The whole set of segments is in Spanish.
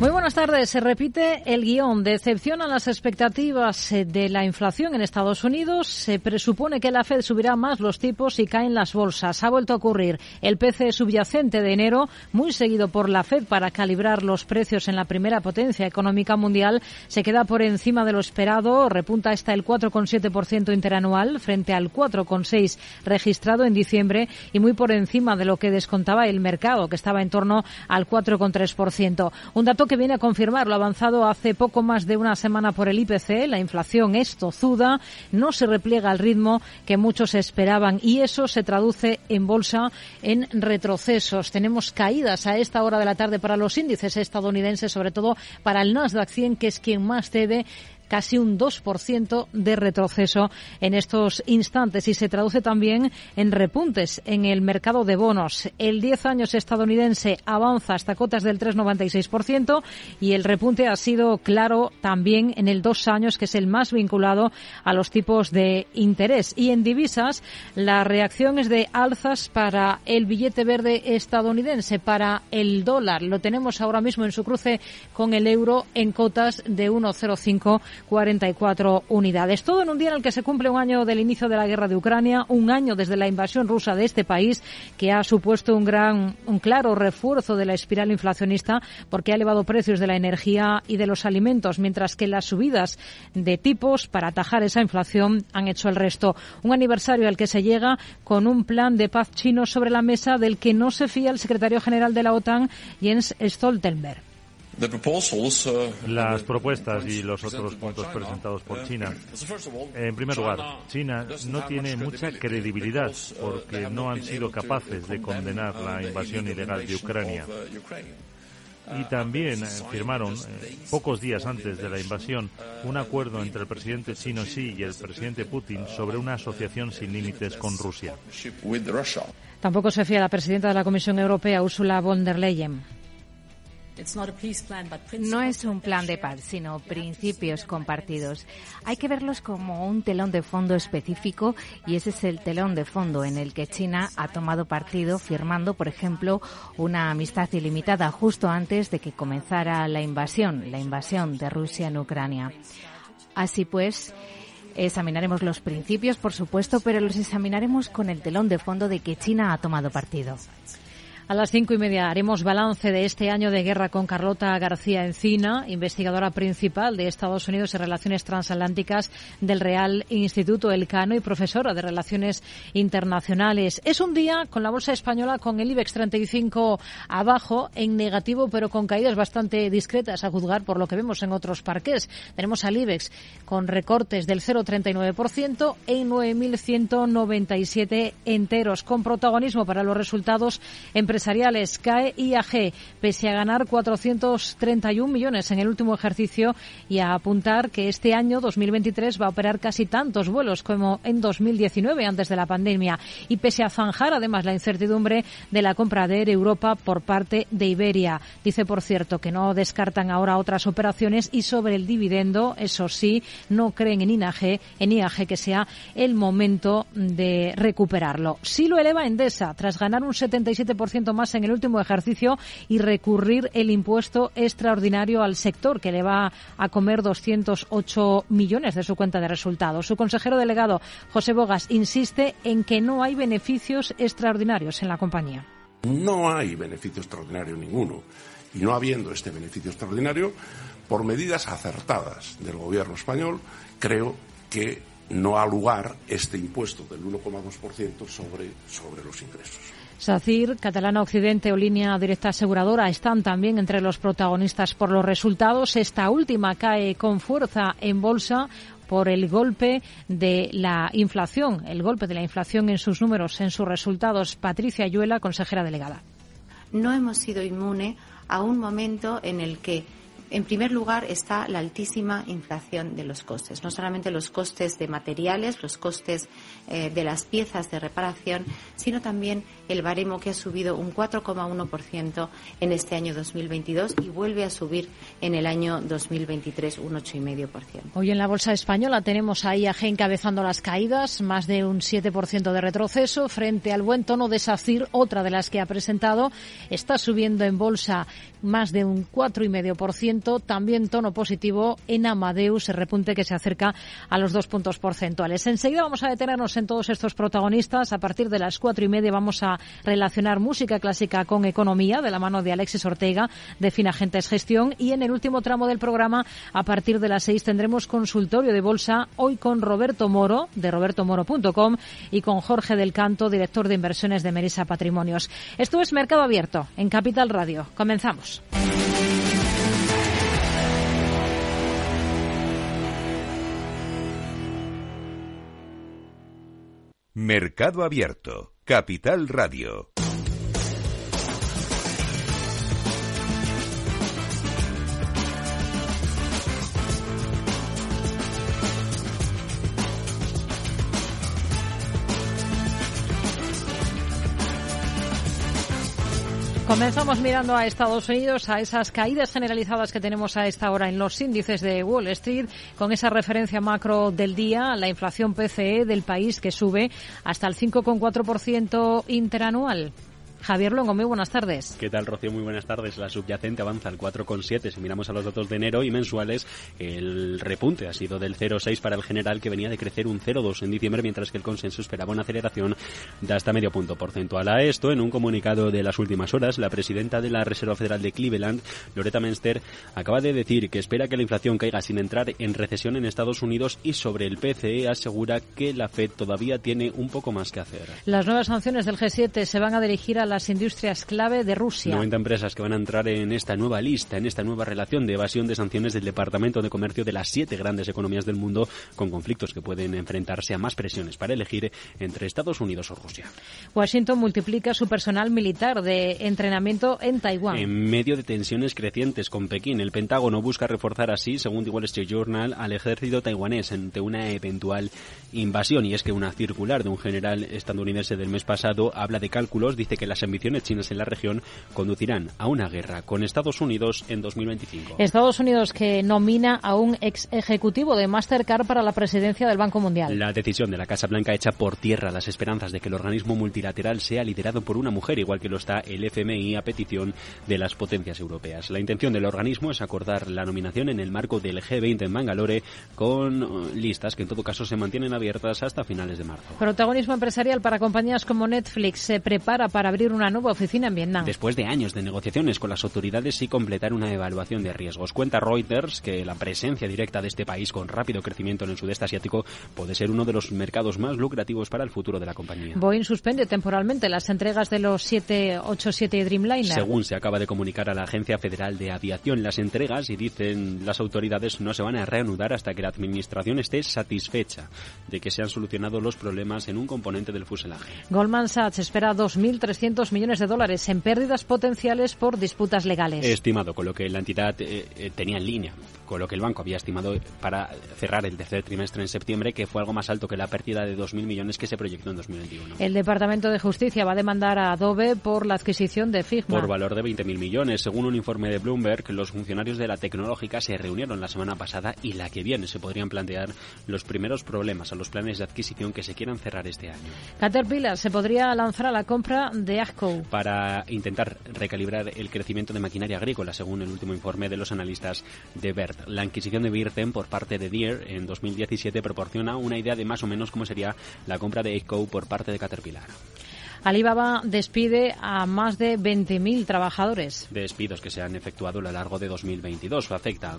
Muy buenas tardes. Se repite el guion. Decepcionan las expectativas eh, de la inflación en Estados Unidos. Se presupone que la Fed subirá más los tipos y caen las bolsas. Ha vuelto a ocurrir. El PC subyacente de enero, muy seguido por la Fed para calibrar los precios en la primera potencia económica mundial, se queda por encima de lo esperado. Repunta hasta el 4,7% interanual frente al 4,6% registrado en diciembre y muy por encima de lo que descontaba el mercado, que estaba en torno al 4,3%. Un dato que viene a confirmar lo avanzado hace poco más de una semana por el IPC. La inflación es tozuda, no se repliega al ritmo que muchos esperaban y eso se traduce en bolsa en retrocesos. Tenemos caídas a esta hora de la tarde para los índices estadounidenses, sobre todo para el Nasdaq 100, que es quien más cede casi un 2% de retroceso en estos instantes y se traduce también en repuntes en el mercado de bonos. El 10 años estadounidense avanza hasta cotas del 3,96% y el repunte ha sido claro también en el 2 años, que es el más vinculado a los tipos de interés. Y en divisas, la reacción es de alzas para el billete verde estadounidense, para el dólar. Lo tenemos ahora mismo en su cruce con el euro en cotas de 1,05 44 unidades. Todo en un día en el que se cumple un año del inicio de la guerra de Ucrania, un año desde la invasión rusa de este país que ha supuesto un gran, un claro refuerzo de la espiral inflacionista porque ha elevado precios de la energía y de los alimentos, mientras que las subidas de tipos para atajar esa inflación han hecho el resto. Un aniversario al que se llega con un plan de paz chino sobre la mesa del que no se fía el secretario general de la OTAN, Jens Stoltenberg. Uh, Las propuestas y los otros puntos presentados por China. En primer lugar, China no tiene mucha credibilidad porque no han sido capaces de condenar la invasión ilegal de Ucrania. Y también eh, firmaron, eh, pocos días antes de la invasión, un acuerdo entre el presidente chino Xi y el presidente Putin sobre una asociación sin límites con Rusia. Tampoco se fía la presidenta de la Comisión Europea, Ursula von der Leyen. No es un plan de paz, sino principios compartidos. Hay que verlos como un telón de fondo específico y ese es el telón de fondo en el que China ha tomado partido firmando, por ejemplo, una amistad ilimitada justo antes de que comenzara la invasión, la invasión de Rusia en Ucrania. Así pues, examinaremos los principios, por supuesto, pero los examinaremos con el telón de fondo de que China ha tomado partido. A las cinco y media haremos balance de este año de guerra con Carlota García Encina, investigadora principal de Estados Unidos en Relaciones Transatlánticas del Real Instituto Elcano y profesora de Relaciones Internacionales. Es un día con la bolsa española con el IBEX 35 abajo en negativo, pero con caídas bastante discretas a juzgar por lo que vemos en otros parques. Tenemos al IBEX con recortes del 0,39% en 9.197 enteros, con protagonismo para los resultados en empresariales. Cae IAG, pese a ganar 431 millones en el último ejercicio y a apuntar que este año 2023 va a operar casi tantos vuelos como en 2019 antes de la pandemia y pese a zanjar además la incertidumbre de la compra de Air Europa por parte de Iberia. Dice, por cierto, que no descartan ahora otras operaciones y sobre el dividendo, eso sí, no creen en en IAG que sea el momento de recuperarlo. Sí lo eleva Endesa tras ganar un 77% más en el último ejercicio y recurrir el impuesto extraordinario al sector que le va a comer 208 millones de su cuenta de resultados. Su consejero delegado, José Bogas, insiste en que no hay beneficios extraordinarios en la compañía. No hay beneficio extraordinario ninguno. Y no habiendo este beneficio extraordinario, por medidas acertadas del gobierno español, creo que no ha lugar este impuesto del 1,2% sobre, sobre los ingresos. SACIR, Catalana Occidente o Línea Directa Aseguradora están también entre los protagonistas por los resultados. Esta última cae con fuerza en bolsa por el golpe de la inflación, el golpe de la inflación en sus números, en sus resultados. Patricia Ayuela, consejera delegada. No hemos sido inmune a un momento en el que En primer lugar está la altísima inflación de los costes, no solamente los costes de materiales, los costes eh, de las piezas de reparación, sino también el baremo que ha subido un 4,1% en este año 2022 y vuelve a subir en el año 2023 un 8,5%. Hoy en la Bolsa Española tenemos a IAG encabezando las caídas, más de un 7% de retroceso frente al buen tono de SACIR, otra de las que ha presentado. Está subiendo en bolsa más de un 4,5%. También tono positivo en Amadeus, el repunte que se acerca a los dos puntos porcentuales. Enseguida vamos a detenernos en todos estos protagonistas. A partir de las cuatro y media vamos a relacionar música clásica con economía de la mano de Alexis Ortega de Finagentes Gestión. Y en el último tramo del programa, a partir de las seis, tendremos consultorio de bolsa hoy con Roberto Moro de robertomoro.com y con Jorge del Canto, director de inversiones de Merisa Patrimonios. Esto es Mercado Abierto en Capital Radio. Comenzamos. Mercado Abierto, Capital Radio. Comenzamos mirando a Estados Unidos, a esas caídas generalizadas que tenemos a esta hora en los índices de Wall Street, con esa referencia macro del día, la inflación PCE del país que sube hasta el 5,4% interanual. Javier Longo, muy buenas tardes. ¿Qué tal, Rocío? Muy buenas tardes. La subyacente avanza al 4,7. Si miramos a los datos de enero y mensuales, el repunte ha sido del 0,6 para el general, que venía de crecer un 0,2 en diciembre, mientras que el consenso esperaba una aceleración de hasta medio punto porcentual. A esto, en un comunicado de las últimas horas, la presidenta de la Reserva Federal de Cleveland, Loretta Menster, acaba de decir que espera que la inflación caiga sin entrar en recesión en Estados Unidos y sobre el PCE asegura que la Fed todavía tiene un poco más que hacer. Las nuevas sanciones del G7 se van a dirigir a la las industrias clave de Rusia. 90 empresas que van a entrar en esta nueva lista, en esta nueva relación de evasión de sanciones del Departamento de Comercio de las siete grandes economías del mundo, con conflictos que pueden enfrentarse a más presiones para elegir entre Estados Unidos o Rusia. Washington multiplica su personal militar de entrenamiento en Taiwán. En medio de tensiones crecientes con Pekín, el Pentágono busca reforzar así, según The Wall Street Journal, al ejército taiwanés ante una eventual invasión. Y es que una circular de un general estadounidense del mes pasado habla de cálculos, dice que las ambiciones chinas en la región conducirán a una guerra con Estados Unidos en 2025. Estados Unidos que nomina a un ex ejecutivo de Mastercard para la presidencia del Banco Mundial. La decisión de la Casa Blanca echa por tierra las esperanzas de que el organismo multilateral sea liderado por una mujer, igual que lo está el FMI a petición de las potencias europeas. La intención del organismo es acordar la nominación en el marco del G20 en Bangalore con uh, listas que en todo caso se mantienen abiertas hasta finales de marzo. Protagonismo empresarial para compañías como Netflix se prepara para abrir una nueva oficina en Vietnam. Después de años de negociaciones con las autoridades y completar una evaluación de riesgos, cuenta Reuters que la presencia directa de este país con rápido crecimiento en el sudeste asiático puede ser uno de los mercados más lucrativos para el futuro de la compañía. Boeing suspende temporalmente las entregas de los 787 Dreamliner. Según se acaba de comunicar a la Agencia Federal de Aviación, las entregas, y dicen las autoridades, no se van a reanudar hasta que la administración esté satisfecha de que se han solucionado los problemas en un componente del fuselaje. Goldman Sachs espera 2.300 millones de dólares en pérdidas potenciales por disputas legales. Estimado, con lo que la entidad eh, eh, tenía en línea, con lo que el banco había estimado para cerrar el tercer trimestre en septiembre, que fue algo más alto que la pérdida de 2.000 millones que se proyectó en 2021. El Departamento de Justicia va a demandar a Adobe por la adquisición de Figma. Por valor de 20.000 millones. Según un informe de Bloomberg, los funcionarios de la tecnológica se reunieron la semana pasada y la que viene se podrían plantear los primeros problemas a los planes de adquisición que se quieran cerrar este año. Caterpillar se podría lanzar a la compra de Agco. Para intentar recalibrar el crecimiento de maquinaria agrícola, según el último informe de los analistas de La adquisición de Virten por parte de Deere en 2017 proporciona una idea de más o menos cómo sería la compra de Echo por parte de Caterpillar. Alibaba despide a más de 20.000 trabajadores. Despidos que se han efectuado a lo largo de 2022. Afecta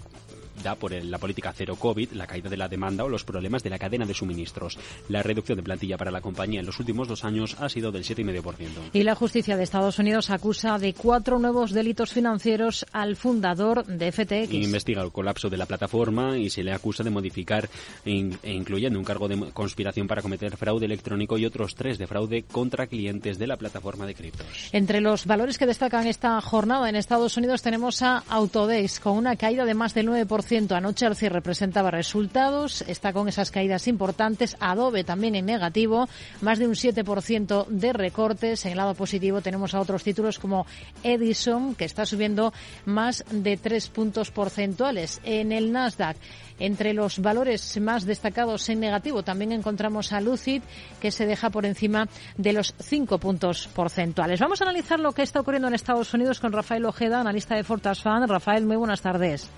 da por la política cero COVID, la caída de la demanda o los problemas de la cadena de suministros. La reducción de plantilla para la compañía en los últimos dos años ha sido del 7,5%. Y la justicia de Estados Unidos acusa de cuatro nuevos delitos financieros al fundador de FTX. Investiga el colapso de la plataforma y se le acusa de modificar e incluyendo un cargo de conspiración para cometer fraude electrónico y otros tres de fraude contra clientes de la plataforma de criptos. Entre los valores que destacan esta jornada en Estados Unidos tenemos a Autodesk con una caída de más del 9%. Anoche al cierre presentaba resultados, está con esas caídas importantes. Adobe también en negativo, más de un 7% de recortes. En el lado positivo tenemos a otros títulos como Edison, que está subiendo más de 3 puntos porcentuales. En el Nasdaq, entre los valores más destacados en negativo, también encontramos a Lucid, que se deja por encima de los 5 puntos porcentuales. Vamos a analizar lo que está ocurriendo en Estados Unidos con Rafael Ojeda, analista de Fortas Fan. Rafael, muy buenas tardes.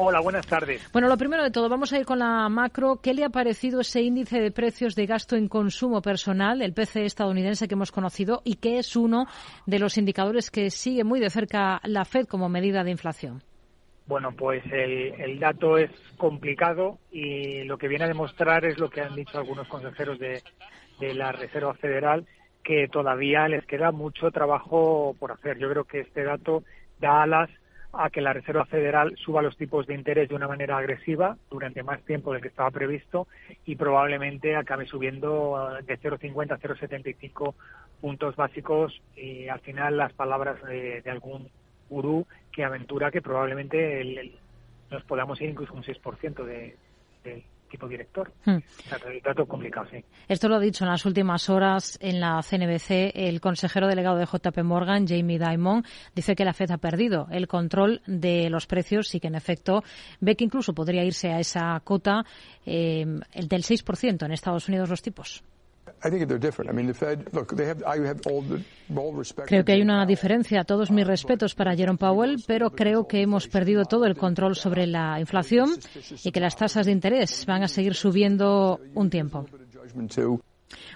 Hola, buenas tardes. Bueno, lo primero de todo, vamos a ir con la macro. ¿Qué le ha parecido ese índice de precios de gasto en consumo personal, el PCE estadounidense que hemos conocido, y que es uno de los indicadores que sigue muy de cerca la Fed como medida de inflación? Bueno, pues el, dato es complicado y lo que viene a demostrar es lo que han dicho algunos consejeros de, de la Reserva Federal, que todavía les queda mucho trabajo por hacer. Yo creo que este dato da alas a que la Reserva Federal suba los tipos de interés de una manera agresiva durante más tiempo del que estaba previsto y probablemente acabe subiendo eh, de 0,50 a 0,75 puntos básicos y al final las palabras de, algún gurú que aventura que probablemente nos podamos ir incluso un 6% de, de tipo director. Hmm. complicado, sí. Esto lo ha dicho en las últimas horas en la CNBC el consejero delegado de JP Morgan, Jamie Dimon, dice que la Fed ha perdido el control de los precios y que en efecto ve que incluso podría irse a esa cota eh, el del 6% en Estados Unidos los tipos. Creo que hay una diferencia. Todos mis respetos para Jerome Powell, pero creo que hemos perdido todo el control sobre la inflación y que las tasas de interés van a seguir subiendo un tiempo.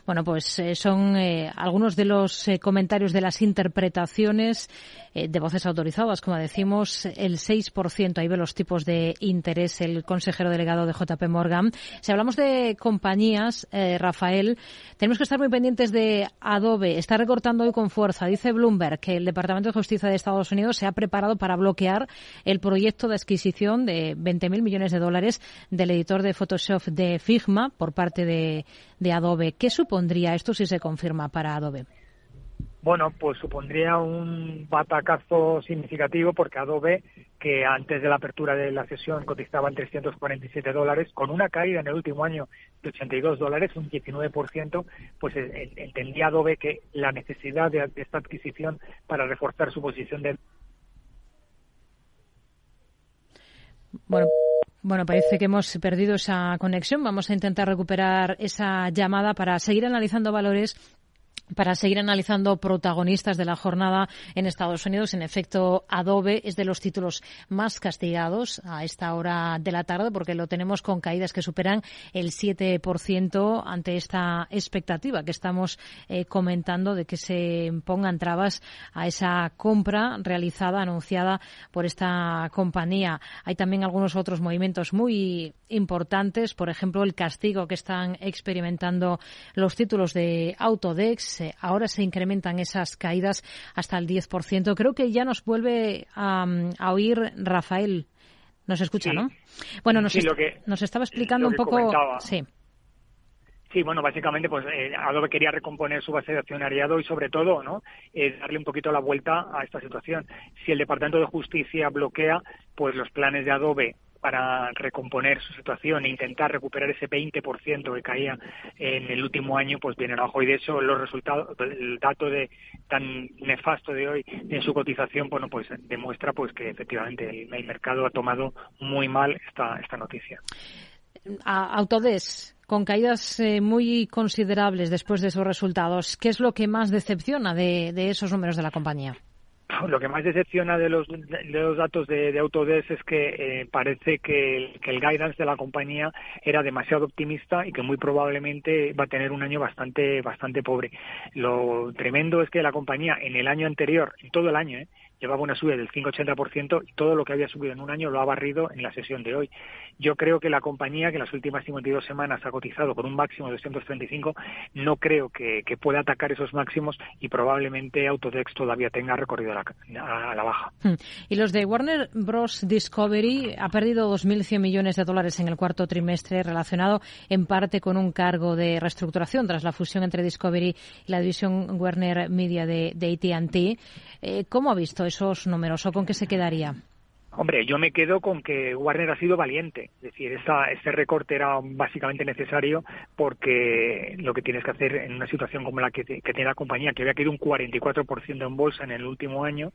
Bueno, pues eh, son eh, algunos de los eh, comentarios de las interpretaciones de voces autorizadas, como decimos, el 6%, ahí ve los tipos de interés el consejero delegado de JP Morgan. Si hablamos de compañías, Rafael, tenemos que estar muy pendientes de Adobe. Está recortando hoy con fuerza. Dice Bloomberg que el Departamento de Justicia de Estados Unidos se ha preparado para bloquear el proyecto de adquisición de 20.000 millones de dólares del editor de Photoshop de Figma por parte de, de Adobe. ¿Qué supondría esto si se confirma para Adobe? Bueno, pues supondría un batacazo significativo porque Adobe, que antes de la apertura de la sesión cotizaba en 347 dólares, con una caída en el último año de 82 dólares, un 19%, pues entendía Adobe que la necesidad de, esta adquisición para reforzar su posición de... Bueno. Bueno, parece que hemos perdido esa conexión. Vamos a intentar recuperar esa llamada para seguir analizando valores para seguir analizando protagonistas de la jornada en Estados Unidos. En efecto, Adobe es de los títulos más castigados a esta hora de la tarde porque lo tenemos con caídas que superan el 7% ante esta expectativa que estamos eh, comentando de que se pongan trabas a esa compra realizada, anunciada por esta compañía. Hay también algunos otros movimientos muy importantes, por ejemplo, el castigo que están experimentando los títulos de Autodex ahora se incrementan esas caídas hasta el 10%. Creo que ya nos vuelve a, oír Rafael. Nos escucha, ¿no? Bueno, nos, nos estaba explicando un poco. Sí. Sí, bueno, básicamente, pues eh, Adobe quería recomponer su base de accionariado y, sobre todo, ¿no? Eh, darle un poquito la vuelta a esta situación. Si el Departamento de Justicia bloquea, pues los planes de Adobe para recomponer su situación e intentar recuperar ese 20% que caía en el último año, pues viene abajo. Y de eso los resultados, el dato de tan nefasto de hoy en su cotización, bueno, pues demuestra pues que efectivamente el, mercado ha tomado muy mal esta, esta noticia. Autodesk, con caídas eh, muy considerables después de sus resultados, ¿qué es lo que más decepciona de esos números de la compañía? lo que más decepciona de los, datos de, Autodesk es que eh, parece que el, guidance de la compañía era demasiado optimista y que muy probablemente va a tener un año bastante bastante pobre. Lo tremendo es que la compañía en el año anterior, en todo el año, eh, llevaba una subida del 5,80% y todo lo que había subido en un año lo ha barrido en la sesión de hoy. Yo creo que la compañía, que en las últimas 52 semanas ha cotizado con un máximo de 235, no creo que, pueda atacar esos máximos y probablemente Autodex todavía tenga recorrido a la, a la baja. Hmm. Y los de Warner Bros. Discovery ha perdido 2.100 millones de dólares en el cuarto trimestre relacionado en parte con un cargo de reestructuración tras la fusión entre Discovery y la división Warner Media de, de AT&T. Eh, ¿Cómo ha visto esos números o con qué se quedaría? Hombre, yo me quedo con que Warner ha sido valiente. Es decir, esta, este recorte era básicamente necesario porque lo que tienes que hacer en una situación como la que, tiene la compañía, que había caído un 44% en bolsa en el último año,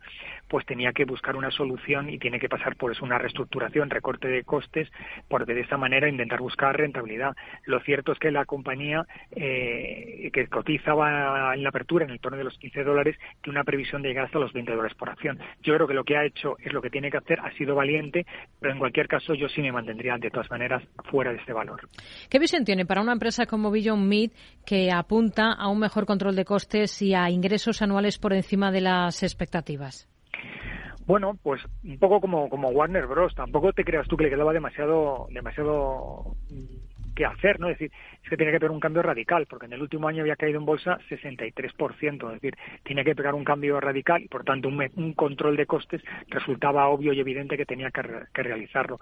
pues tenía que buscar una solución y tiene que pasar por eso una reestructuración, recorte de costes, porque de esta manera intentar buscar rentabilidad. Lo cierto es que la compañía eh, que cotizaba en la apertura en el torno de los 15 dólares tiene una previsión de llegar hasta los 20 dólares por acción. Yo creo que lo que ha hecho es lo que tiene que hacer ha sido valiente, pero en cualquier caso yo sí me mantendría de todas maneras fuera de este valor. ¿Qué visión tiene para una empresa como Beyond Meat que apunta a un mejor control de costes y a ingresos anuales por encima de las expectativas? Bueno, pues un poco como, como Warner Bros. Tampoco te creas tú que le quedaba demasiado, demasiado que hacer, ¿no? Es decir, es que tiene que pegar un cambio radical, porque en el último año había caído en bolsa 63%, es decir, tiene que pegar un cambio radical y, por tanto, un, control de costes resultaba obvio y evidente que tenía que, realizarlo.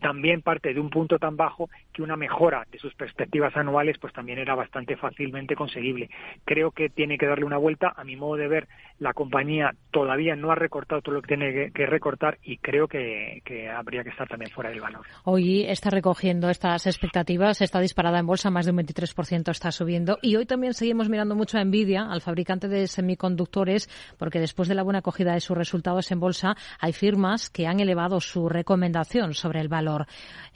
También parte de un punto tan bajo que una mejora de sus perspectivas anuales, pues también era bastante fácilmente conseguible. Creo que tiene que darle una vuelta. A mi modo de ver, la compañía todavía no ha recortado todo lo que tiene que, recortar y creo que, que habría que estar también fuera del valor. Hoy está recogiendo estas expectativas está disparada en bolsa, más de un 23% está subiendo. Y hoy también seguimos mirando mucho a al fabricante de semiconductores, porque después de la buena acogida de sus resultados en bolsa, hay firmas que han elevado su recomendación sobre el valor.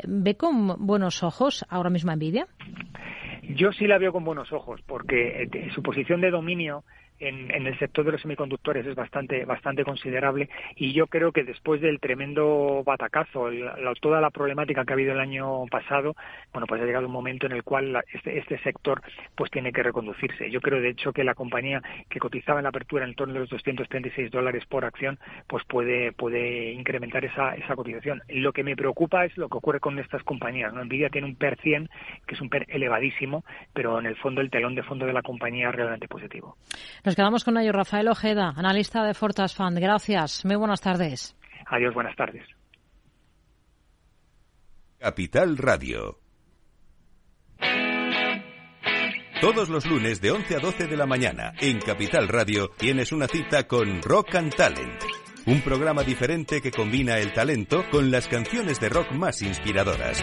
¿Ve con buenos ojos ahora mismo Nvidia? Yo sí la veo con buenos ojos, porque eh, su posición de dominio en, el sector de los semiconductores es bastante bastante considerable y yo creo que después del tremendo batacazo, toda la problemática que ha habido el año pasado, bueno, pues ha llegado un momento en el cual este, este, sector pues tiene que reconducirse. Yo creo de hecho que la compañía que cotizaba en la apertura en el torno de los 236 dólares por acción, pues puede puede incrementar esa, esa cotización. Lo que me preocupa es lo que ocurre con estas compañías. ¿no? Nvidia tiene un PER 100 que es un PER elevadísimo, pero en el fondo el telón de fondo de la compañía es realmente positivo. Quedamos con ello. Rafael Ojeda, analista de Fortas Fund. Gracias. Muy buenas tardes. Adiós, buenas tardes. Capital Radio. Todos los lunes de 11 a 12 de la mañana en Capital Radio tienes una cita con Rock and Talent, un programa diferente que combina el talento con las canciones de rock más inspiradoras.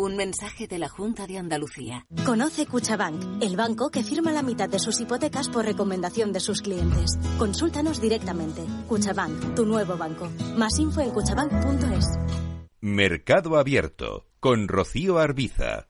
Un mensaje de la Junta de Andalucía. Conoce Cuchabank, el banco que firma la mitad de sus hipotecas por recomendación de sus clientes. Consúltanos directamente. Cuchabank, tu nuevo banco. Más info en cuchabank.es. Mercado Abierto con Rocío Arbiza.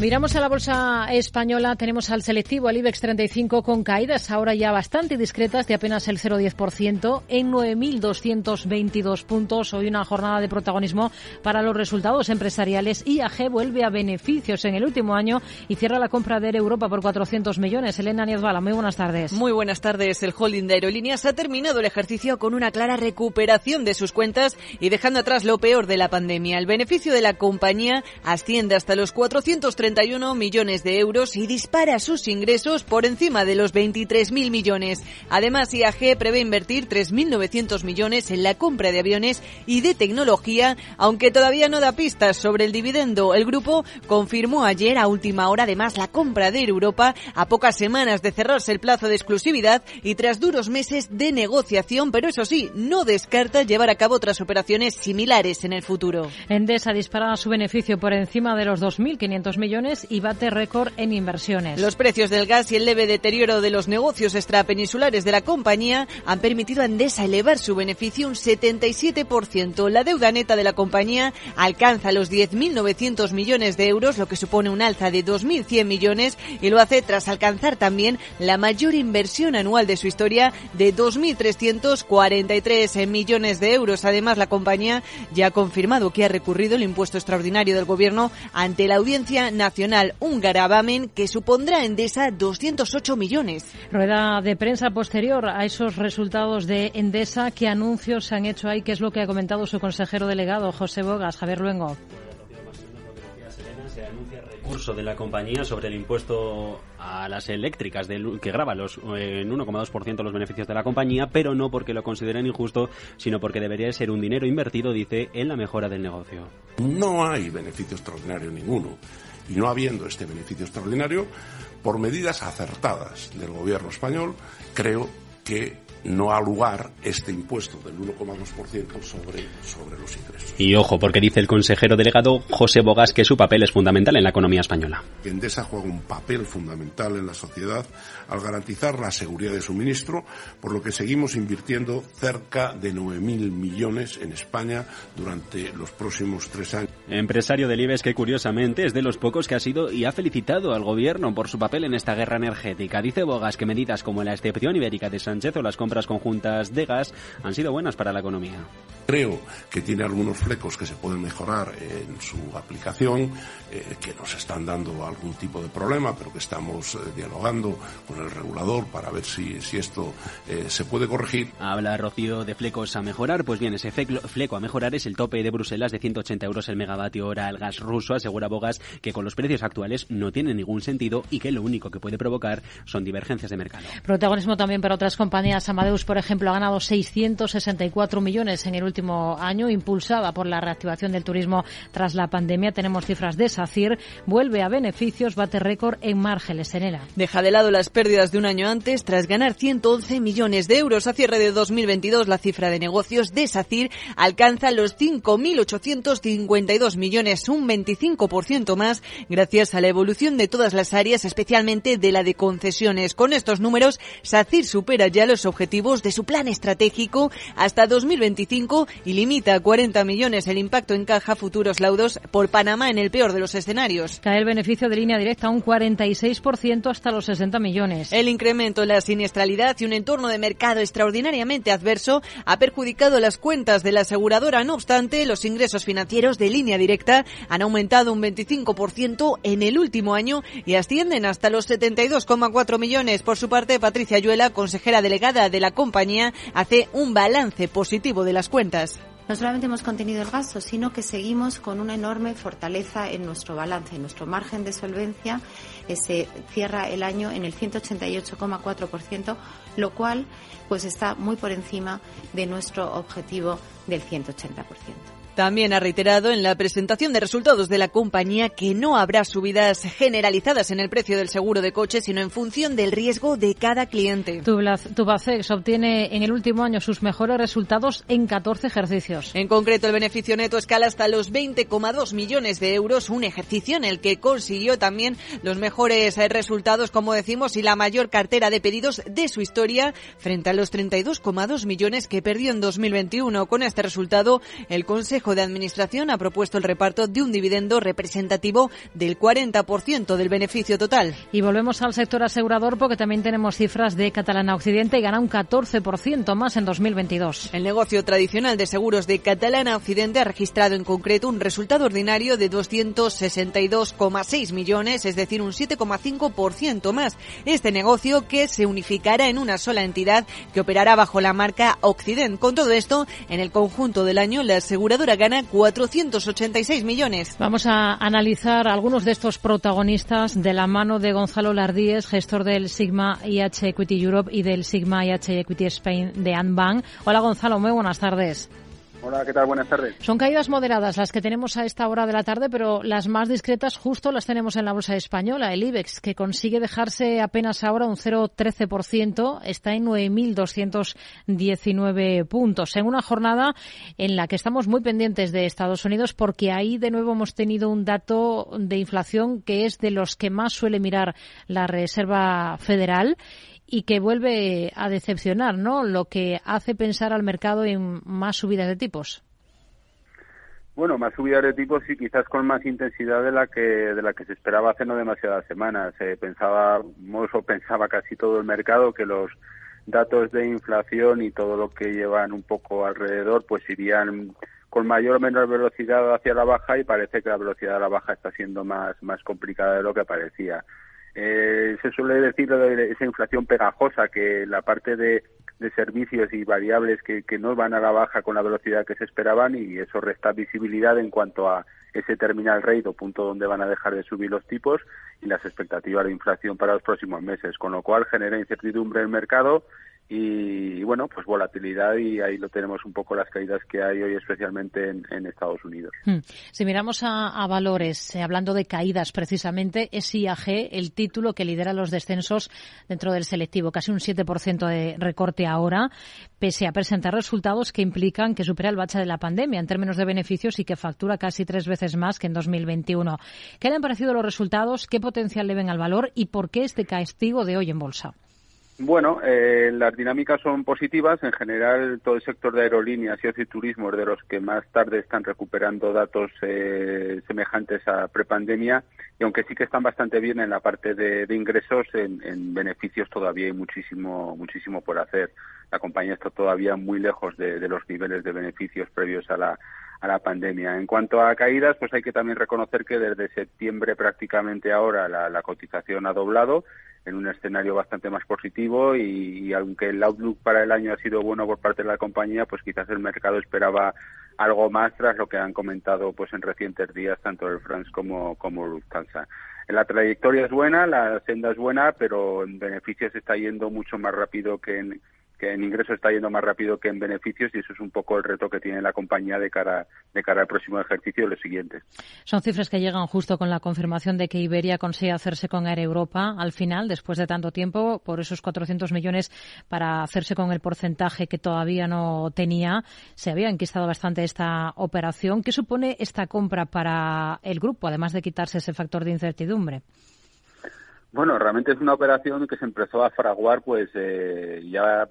Miramos a la bolsa española, tenemos al selectivo, al IBEX 35 con caídas ahora ya bastante discretas de apenas el 0,10% en 9.222 puntos. Hoy una jornada de protagonismo para los resultados empresariales. IAG vuelve a beneficios en el último año y cierra la compra de Europa por 400 millones. Elena Niezbala, muy buenas tardes. Muy buenas tardes. El holding de aerolíneas ha terminado el ejercicio con una clara recuperación de sus cuentas y dejando atrás lo peor de la pandemia. El beneficio de la compañía asciende hasta los 430 millones de euros y dispara sus ingresos por encima de los 23.000 millones. Además, IAG prevé invertir 3.900 millones en la compra de aviones y de tecnología, aunque todavía no da pistas sobre el dividendo. El grupo confirmó ayer a última hora además la compra de Europa a pocas semanas de cerrarse el plazo de exclusividad y tras duros meses de negociación, pero eso sí, no descarta llevar a cabo otras operaciones similares en el futuro. Endesa dispara su beneficio por encima de los 2.500 millones y bate récord en inversiones. Los precios del gas y el leve deterioro de los negocios extrapeninsulares de la compañía han permitido a Endesa elevar su beneficio un 77%. La deuda neta de la compañía alcanza los 10.900 millones de euros, lo que supone un alza de 2.100 millones y lo hace tras alcanzar también la mayor inversión anual de su historia de 2.343 millones de euros. Además, la compañía ya ha confirmado que ha recurrido el impuesto extraordinario del gobierno ante la Audiencia Nacional nacional un gravamen que supondrá en Endesa 208 millones. Rueda de prensa posterior a esos resultados de Endesa. ¿Qué anuncios se han hecho ahí? ¿Qué es lo que ha comentado su consejero delegado, José Bogas? Javier Luengo curso de la compañía sobre el impuesto a las eléctricas que graba los, en 1,2% los beneficios de la compañía, pero no porque lo consideren injusto, sino porque debería ser un dinero invertido, dice, en la mejora del negocio. No hay beneficio extraordinario ninguno y no habiendo este beneficio extraordinario, por medidas acertadas del gobierno español, creo que no ha lugar este impuesto del 1,2% sobre, sobre los ingresos. Y ojo, porque dice el consejero delegado José Bogas que su papel es fundamental en la economía española. Endesa juega un papel fundamental en la sociedad al garantizar la seguridad de suministro, por lo que seguimos invirtiendo cerca de 9.000 millones en España durante los próximos tres años. Empresario del IBEX que curiosamente es de los pocos que ha sido y ha felicitado al gobierno por su papel en esta guerra energética. Dice Bogas que medidas como la excepción ibérica de Sánchez o las compras conjuntas de gas han sido buenas para la economía. Creo que tiene algunos flecos que se pueden mejorar en su aplicación, eh, que nos están dando algún tipo de problema, pero que estamos eh, dialogando con el regulador para ver si, si esto eh, se puede corregir. Habla Rocío de flecos a mejorar. Pues bien, ese fleco a mejorar es el tope de Bruselas de 180 euros el megavatio hora al gas ruso. Asegura Bogas que con los precios actuales no tiene ningún sentido y que lo único que puede provocar son divergencias de mercado. Protagonismo también para otras compañías. Amadeus, por ejemplo, ha ganado 664 millones en el último año, impulsada por la reactivación del turismo tras la pandemia. Tenemos cifras de SACIR, vuelve a beneficios, bate récord en márgenes. Enera. Deja de lado las pérdidas de un año antes tras ganar 111 millones de euros. A cierre de 2022, la cifra de negocios de SACIR alcanza los 5.852 millones, un 25% más, gracias a la evolución de todas las áreas, especialmente de la de concesiones. Con estos números, SACIR supera ya los objetivos de su plan estratégico hasta 2025 y limita a 40 millones el impacto en caja futuros laudos por Panamá en el peor de los escenarios. Cae el beneficio de línea directa un 46% hasta los 60 millones. El incremento en la siniestralidad y un entorno de mercado extraordinariamente adverso ha perjudicado las cuentas de la aseguradora. No obstante, los ingresos financieros de línea directa han aumentado un 25% en el último año y ascienden hasta los 72,4 millones. Por su parte, Patricia Ayuela, consejera delegada de la compañía, hace un balance positivo de las cuentas. No solamente hemos contenido el gasto, sino que seguimos con una enorme fortaleza en nuestro balance, en nuestro margen de solvencia. se cierra el año en el 188,4%, lo cual pues está muy por encima de nuestro objetivo del 180%. También ha reiterado en la presentación de resultados de la compañía que no habrá subidas generalizadas en el precio del seguro de coche, sino en función del riesgo de cada cliente. Tubacex obtiene en el último año sus mejores resultados en 14 ejercicios. En concreto, el beneficio neto escala hasta los 20,2 millones de euros, un ejercicio en el que consiguió también los mejores resultados, como decimos, y la mayor cartera de pedidos de su historia frente a los 32,2 millones que perdió en 2021. Con este resultado, el Consejo Consejo de Administración ha propuesto el reparto de un dividendo representativo del 40% del beneficio total. Y volvemos al sector asegurador porque también tenemos cifras de Catalana Occidente y gana un 14% más en 2022. El negocio tradicional de seguros de Catalana Occidente ha registrado en concreto un resultado ordinario de 262,6 millones, es decir, un 7,5% más. Este negocio que se unificará en una sola entidad que operará bajo la marca Occident. Con todo esto, en el conjunto del año, la aseguradora gana 486 millones. Vamos a analizar algunos de estos protagonistas de la mano de Gonzalo Lardíez, gestor del Sigma IH Equity Europe y del Sigma IH Equity Spain de Anbank. Hola Gonzalo, muy buenas tardes. Hola, ¿qué tal? Buenas tardes. Son caídas moderadas las que tenemos a esta hora de la tarde, pero las más discretas justo las tenemos en la bolsa española, el IBEX, que consigue dejarse apenas ahora un 0,13%, está en 9.219 puntos, en una jornada en la que estamos muy pendientes de Estados Unidos porque ahí de nuevo hemos tenido un dato de inflación que es de los que más suele mirar la Reserva Federal y que vuelve a decepcionar, ¿no? Lo que hace pensar al mercado en más subidas de tipos. Bueno, más subidas de tipos y quizás con más intensidad de la que de la que se esperaba hace no demasiadas semanas. Eh, pensaba, o pensaba casi todo el mercado que los datos de inflación y todo lo que llevan un poco alrededor, pues irían con mayor o menor velocidad hacia la baja y parece que la velocidad de la baja está siendo más más complicada de lo que parecía. Eh, se suele decir de esa inflación pegajosa, que la parte de, servicios y variables que, no van a la baja con la velocidad que se esperaban y eso resta visibilidad en cuanto a ese terminal rate o punto donde van a dejar de subir los tipos y las expectativas de inflación para los próximos meses, con lo cual genera incertidumbre en el mercado y, bueno, pues volatilidad y ahí lo tenemos un poco las caídas que hay hoy, especialmente en, Estados Unidos. Hmm. Si miramos a, valores, eh, hablando de caídas precisamente, es IAG el título que lidera los descensos dentro del selectivo, casi un 7% de recorte ahora, pese a presentar resultados que implican que supera el bache de la pandemia en términos de beneficios y que factura casi tres veces más que en 2021. ¿Qué le han parecido los resultados? ¿Qué potencial le ven al valor? ¿Y por qué este castigo de hoy en bolsa? Bueno, eh, las dinámicas son positivas. En general, todo el sector de aerolíneas y turismo es de los que más tarde están recuperando datos eh, semejantes a prepandemia. Y aunque sí que están bastante bien en la parte de, ingresos, en, beneficios todavía hay muchísimo, muchísimo por hacer. La compañía está todavía muy lejos de, los niveles de beneficios previos a la, a la pandemia. En cuanto a caídas, pues hay que también reconocer que desde septiembre prácticamente ahora la cotización ha doblado en un escenario bastante más positivo y, aunque el outlook para el año ha sido bueno por parte de la compañía, pues quizás el mercado esperaba algo más tras lo que han comentado pues en recientes días tanto el France como, como Lufthansa. La trayectoria es buena, la senda es buena, pero en beneficios está yendo mucho más rápido que en, que en ingresos está yendo más rápido que en beneficios y eso es un poco el reto que tiene la compañía de cara, de cara al próximo ejercicio y los siguientes. Son cifras que llegan justo con la confirmación de que Iberia consigue hacerse con Air Europa al final, después de tanto tiempo, por esos 400 millones para hacerse con el porcentaje que todavía no tenía. Se había enquistado bastante esta operación. ¿Qué supone esta compra para el grupo, además de quitarse ese factor de incertidumbre? Bueno, realmente es una operación que se empezó a fraguar pues eh, ya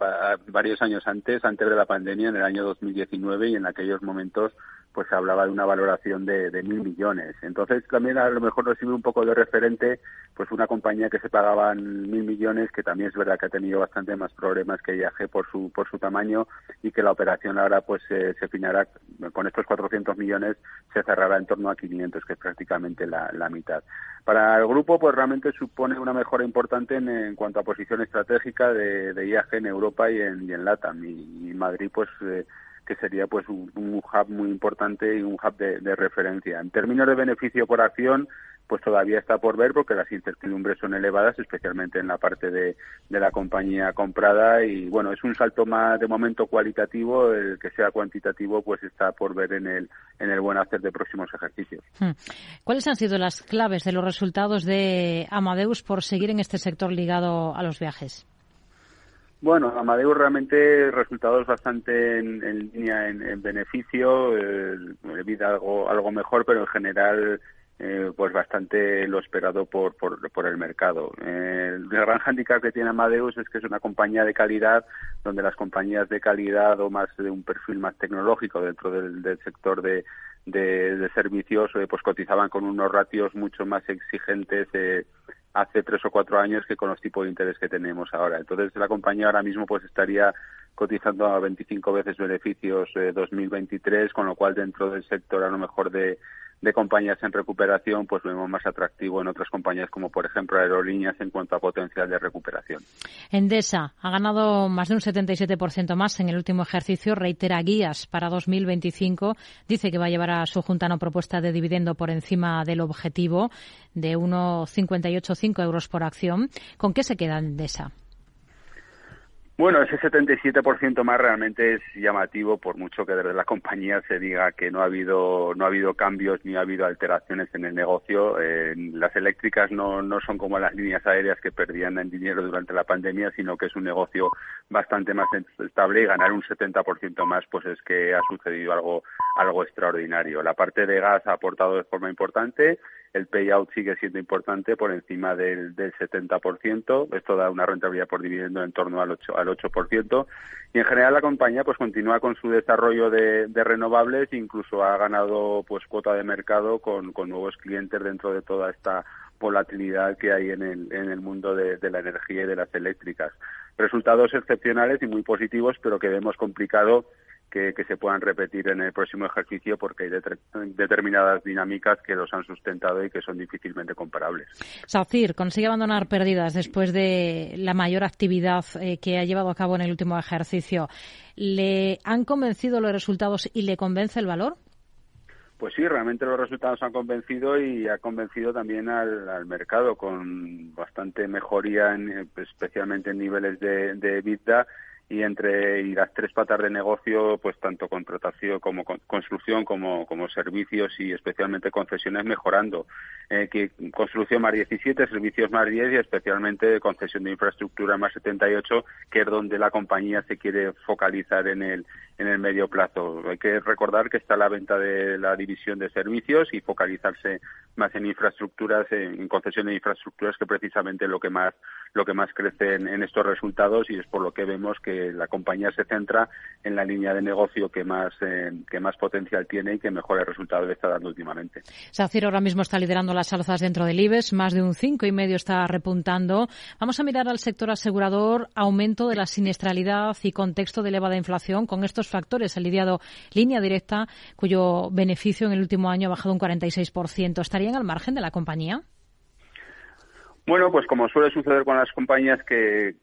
varios años antes, antes de la pandemia, en el año 2019 y en aquellos momentos pues se hablaba de una valoración de, mil millones. Entonces también a lo mejor nos sirve un poco de referente pues una compañía que se pagaban mil millones, que también es verdad que ha tenido bastante más problemas que IAG por su, por su tamaño y que la operación ahora pues se finará con estos 400 millones, se cerrará en torno a 500, que es prácticamente la, mitad. Para el grupo pues realmente supone una mejora importante en, cuanto a posición estratégica de, IAG en Europa y en, y en LATAM y, Madrid pues eh, que sería pues un, hub muy importante y un hub de, referencia. En términos de beneficio por acción, pues todavía está por ver porque las incertidumbres son elevadas, especialmente en la parte de, la compañía comprada y bueno, es un salto más de momento cualitativo, el que sea cuantitativo pues está por ver en el, en el buen hacer de próximos ejercicios. Hmm. ¿Cuáles han sido las claves de los resultados de Amadeus por seguir en este sector ligado a los viajes? Bueno, Amadeus realmente resultados bastante en, línea en, beneficio, eh, vida algo, algo mejor, pero en general eh, pues bastante lo esperado por, por, por el mercado. Eh, el gran handicap que tiene Amadeus es que es una compañía de calidad donde las compañías de calidad o más de un perfil más tecnológico dentro del sector de, de, servicios eh, pues cotizaban con unos ratios mucho más exigentes eh, hace tres o cuatro años que con los tipos de interés que tenemos ahora. Entonces la compañía ahora mismo pues estaría cotizando a 25 veces beneficios 2023, con lo cual dentro del sector a lo mejor de de compañías en recuperación, pues vemos más atractivo en otras compañías como por ejemplo aerolíneas en cuanto a potencial de recuperación. Endesa ha ganado más de un 77% más en el último ejercicio, reitera guías para 2025, dice que va a llevar a su junta una propuesta de dividendo por encima del objetivo de 1,585 euros por acción. ¿Con qué se queda Endesa? Bueno, ese 77% más realmente es llamativo por mucho que desde la compañía se diga que no ha habido no ha habido cambios ni ha habido alteraciones en el negocio. Las eléctricas no, no son como las líneas aéreas que perdían en dinero durante la pandemia, sino que es un negocio bastante más estable y ganar un 70% más pues es que ha sucedido algo algo extraordinario. La parte de gas ha aportado de forma importante el payout sigue siendo importante por encima del, del 70%. Esto da una rentabilidad por dividendo en torno al 8%, al 8%. Y en general la compañía pues continúa con su desarrollo de, de renovables, incluso ha ganado pues cuota de mercado con, con nuevos clientes dentro de toda esta volatilidad que hay en el, en el mundo de, de, la energía y de las eléctricas. Resultados excepcionales y muy positivos, pero que vemos complicado que, se puedan repetir en el próximo ejercicio porque hay determinadas dinámicas que los han sustentado y que son difícilmente comparables. SACIR consigue abandonar pérdidas después de la mayor actividad eh, que ha llevado a cabo en el último ejercicio. ¿Le han convencido los resultados y le convence el valor? Pues sí, realmente los resultados han convencido y ha convencido también al, mercado con bastante mejoría, en, especialmente en niveles de, de EBITDA y entre y las tres patas de negocio, pues tanto contratación como construcción como, como servicios y especialmente concesiones mejorando. Eh, que construcción más 17, servicios más 10 y especialmente concesión de infraestructura más 78, que es donde la compañía se quiere focalizar en el en el medio plazo. Hay que recordar que está la venta de la división de servicios y focalizarse más en infraestructuras, en concesión de infraestructuras, que precisamente lo que más lo que más crece en, estos resultados y es por lo que vemos que la compañía se centra en la línea de negocio que más eh, que más potencial tiene y que mejores resultados le está dando últimamente. SACIR ahora mismo está liderando las alzas dentro del IBEX, más de un cinco y medio está repuntando. Vamos a mirar al sector asegurador, aumento de la siniestralidad y contexto de elevada inflación con estos factores. El lidiado línea directa, cuyo beneficio en el último año ha bajado un 46%. ¿Estarían al margen de la compañía? Bueno, pues como suele suceder con las compañías que,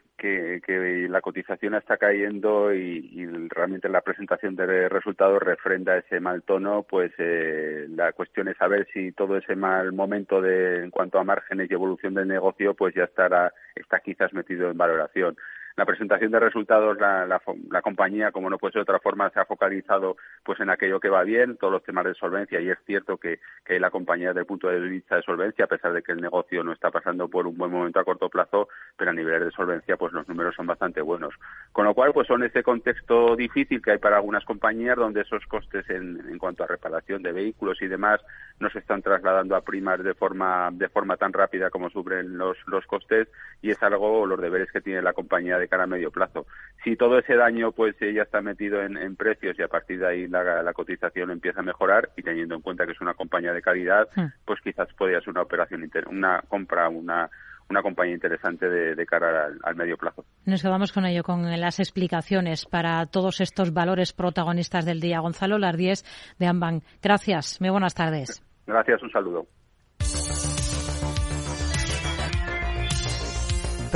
la cotización está cayendo y, realmente la presentación de resultados refrenda ese mal tono, pues eh, la cuestión es saber si todo ese mal momento de, en cuanto a márgenes y evolución del negocio, pues ya estará, está quizás metido en valoración la presentación de resultados, la, compañía, como no puede ser de otra forma, se ha focalizado pues en aquello que va bien, todos los temas de solvencia, y es cierto que, la compañía desde el punto de vista de solvencia, a pesar de que el negocio no está pasando por un buen momento a corto plazo, pero a nivel de solvencia, pues los números son bastante buenos. Con lo cual, pues son ese contexto difícil que hay para algunas compañías donde esos costes en, en cuanto a reparación de vehículos y demás no se están trasladando a primas de forma, de forma tan rápida como suben los, los costes y es algo, los deberes que tiene la compañía de cara a medio plazo. Si todo ese daño pues ya está metido en, precios y a partir de ahí la, cotización empieza a mejorar y teniendo en cuenta que es una compañía de calidad, hmm. pues quizás podría ser una operación, una compra, una una compañía interesante de, cara al, medio plazo. Nos quedamos con ello, con las explicaciones para todos estos valores protagonistas del día. Gonzalo Lardies de Ambank. Gracias. Muy buenas tardes. Gracias. Un saludo.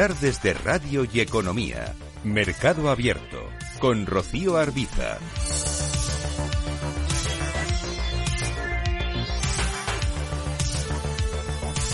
Tardes de Radio y Economía. Mercado Abierto. Con Rocío Arbiza.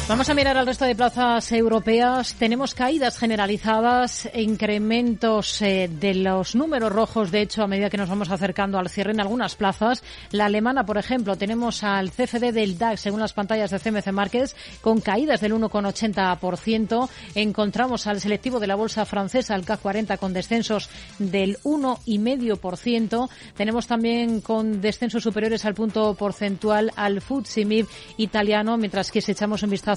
Vamos a mirar al resto de plazas europeas. Tenemos caídas generalizadas, incrementos eh, de los números rojos, de hecho, a medida que nos vamos acercando al cierre en algunas plazas. La alemana, por ejemplo, tenemos al CFD del DAX, según las pantallas de CMC Markets, con caídas del 1,80%. Encontramos al selectivo de la bolsa francesa, el CAC 40, con descensos del 1,5%. Tenemos también con descensos superiores al punto porcentual al FTSE MIB italiano, mientras que si echamos un vistazo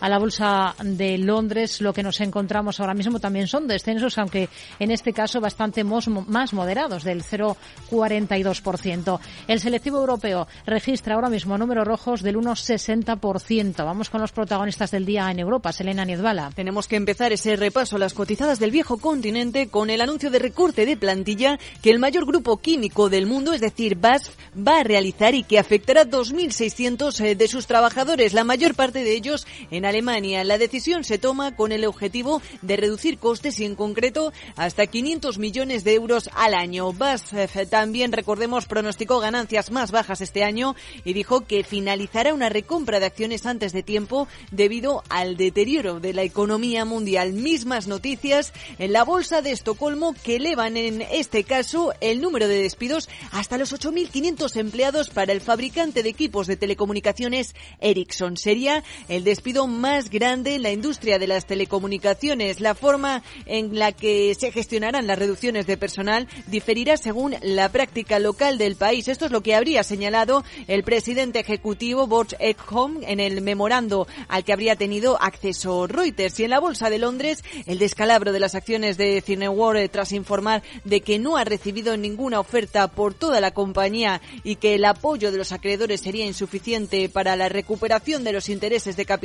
a la bolsa de Londres, lo que nos encontramos ahora mismo también son descensos, aunque en este caso bastante más moderados, del 0,42%. El selectivo europeo registra ahora mismo números rojos del 1,60%. Vamos con los protagonistas del día en Europa. Selena Niedbala. Tenemos que empezar ese repaso a las cotizadas del viejo continente con el anuncio de recorte de plantilla que el mayor grupo químico del mundo, es decir, BASF, va a realizar y que afectará a 2.600 eh, de sus trabajadores, la mayor parte de ellos en Alemania. La decisión se toma con el objetivo de reducir costes y en concreto hasta 500 millones de euros al año. BASF también, recordemos, pronosticó ganancias más bajas este año y dijo que finalizará una recompra de acciones antes de tiempo debido al deterioro de la economía mundial. Mismas noticias en la bolsa de Estocolmo que elevan en este caso el número de despidos hasta los 8.500 empleados para el fabricante de equipos de telecomunicaciones Ericsson. Sería el despido más grande en la industria de las telecomunicaciones. La forma en la que se gestionarán las reducciones de personal diferirá según la práctica local del país. Esto es lo que habría señalado el presidente ejecutivo Boris Ekholm en el memorando al que habría tenido acceso Reuters. Y en la Bolsa de Londres, el descalabro de las acciones de Cineworld tras informar de que no ha recibido ninguna oferta por toda la compañía y que el apoyo de los acreedores sería insuficiente para la recuperación de los intereses de capital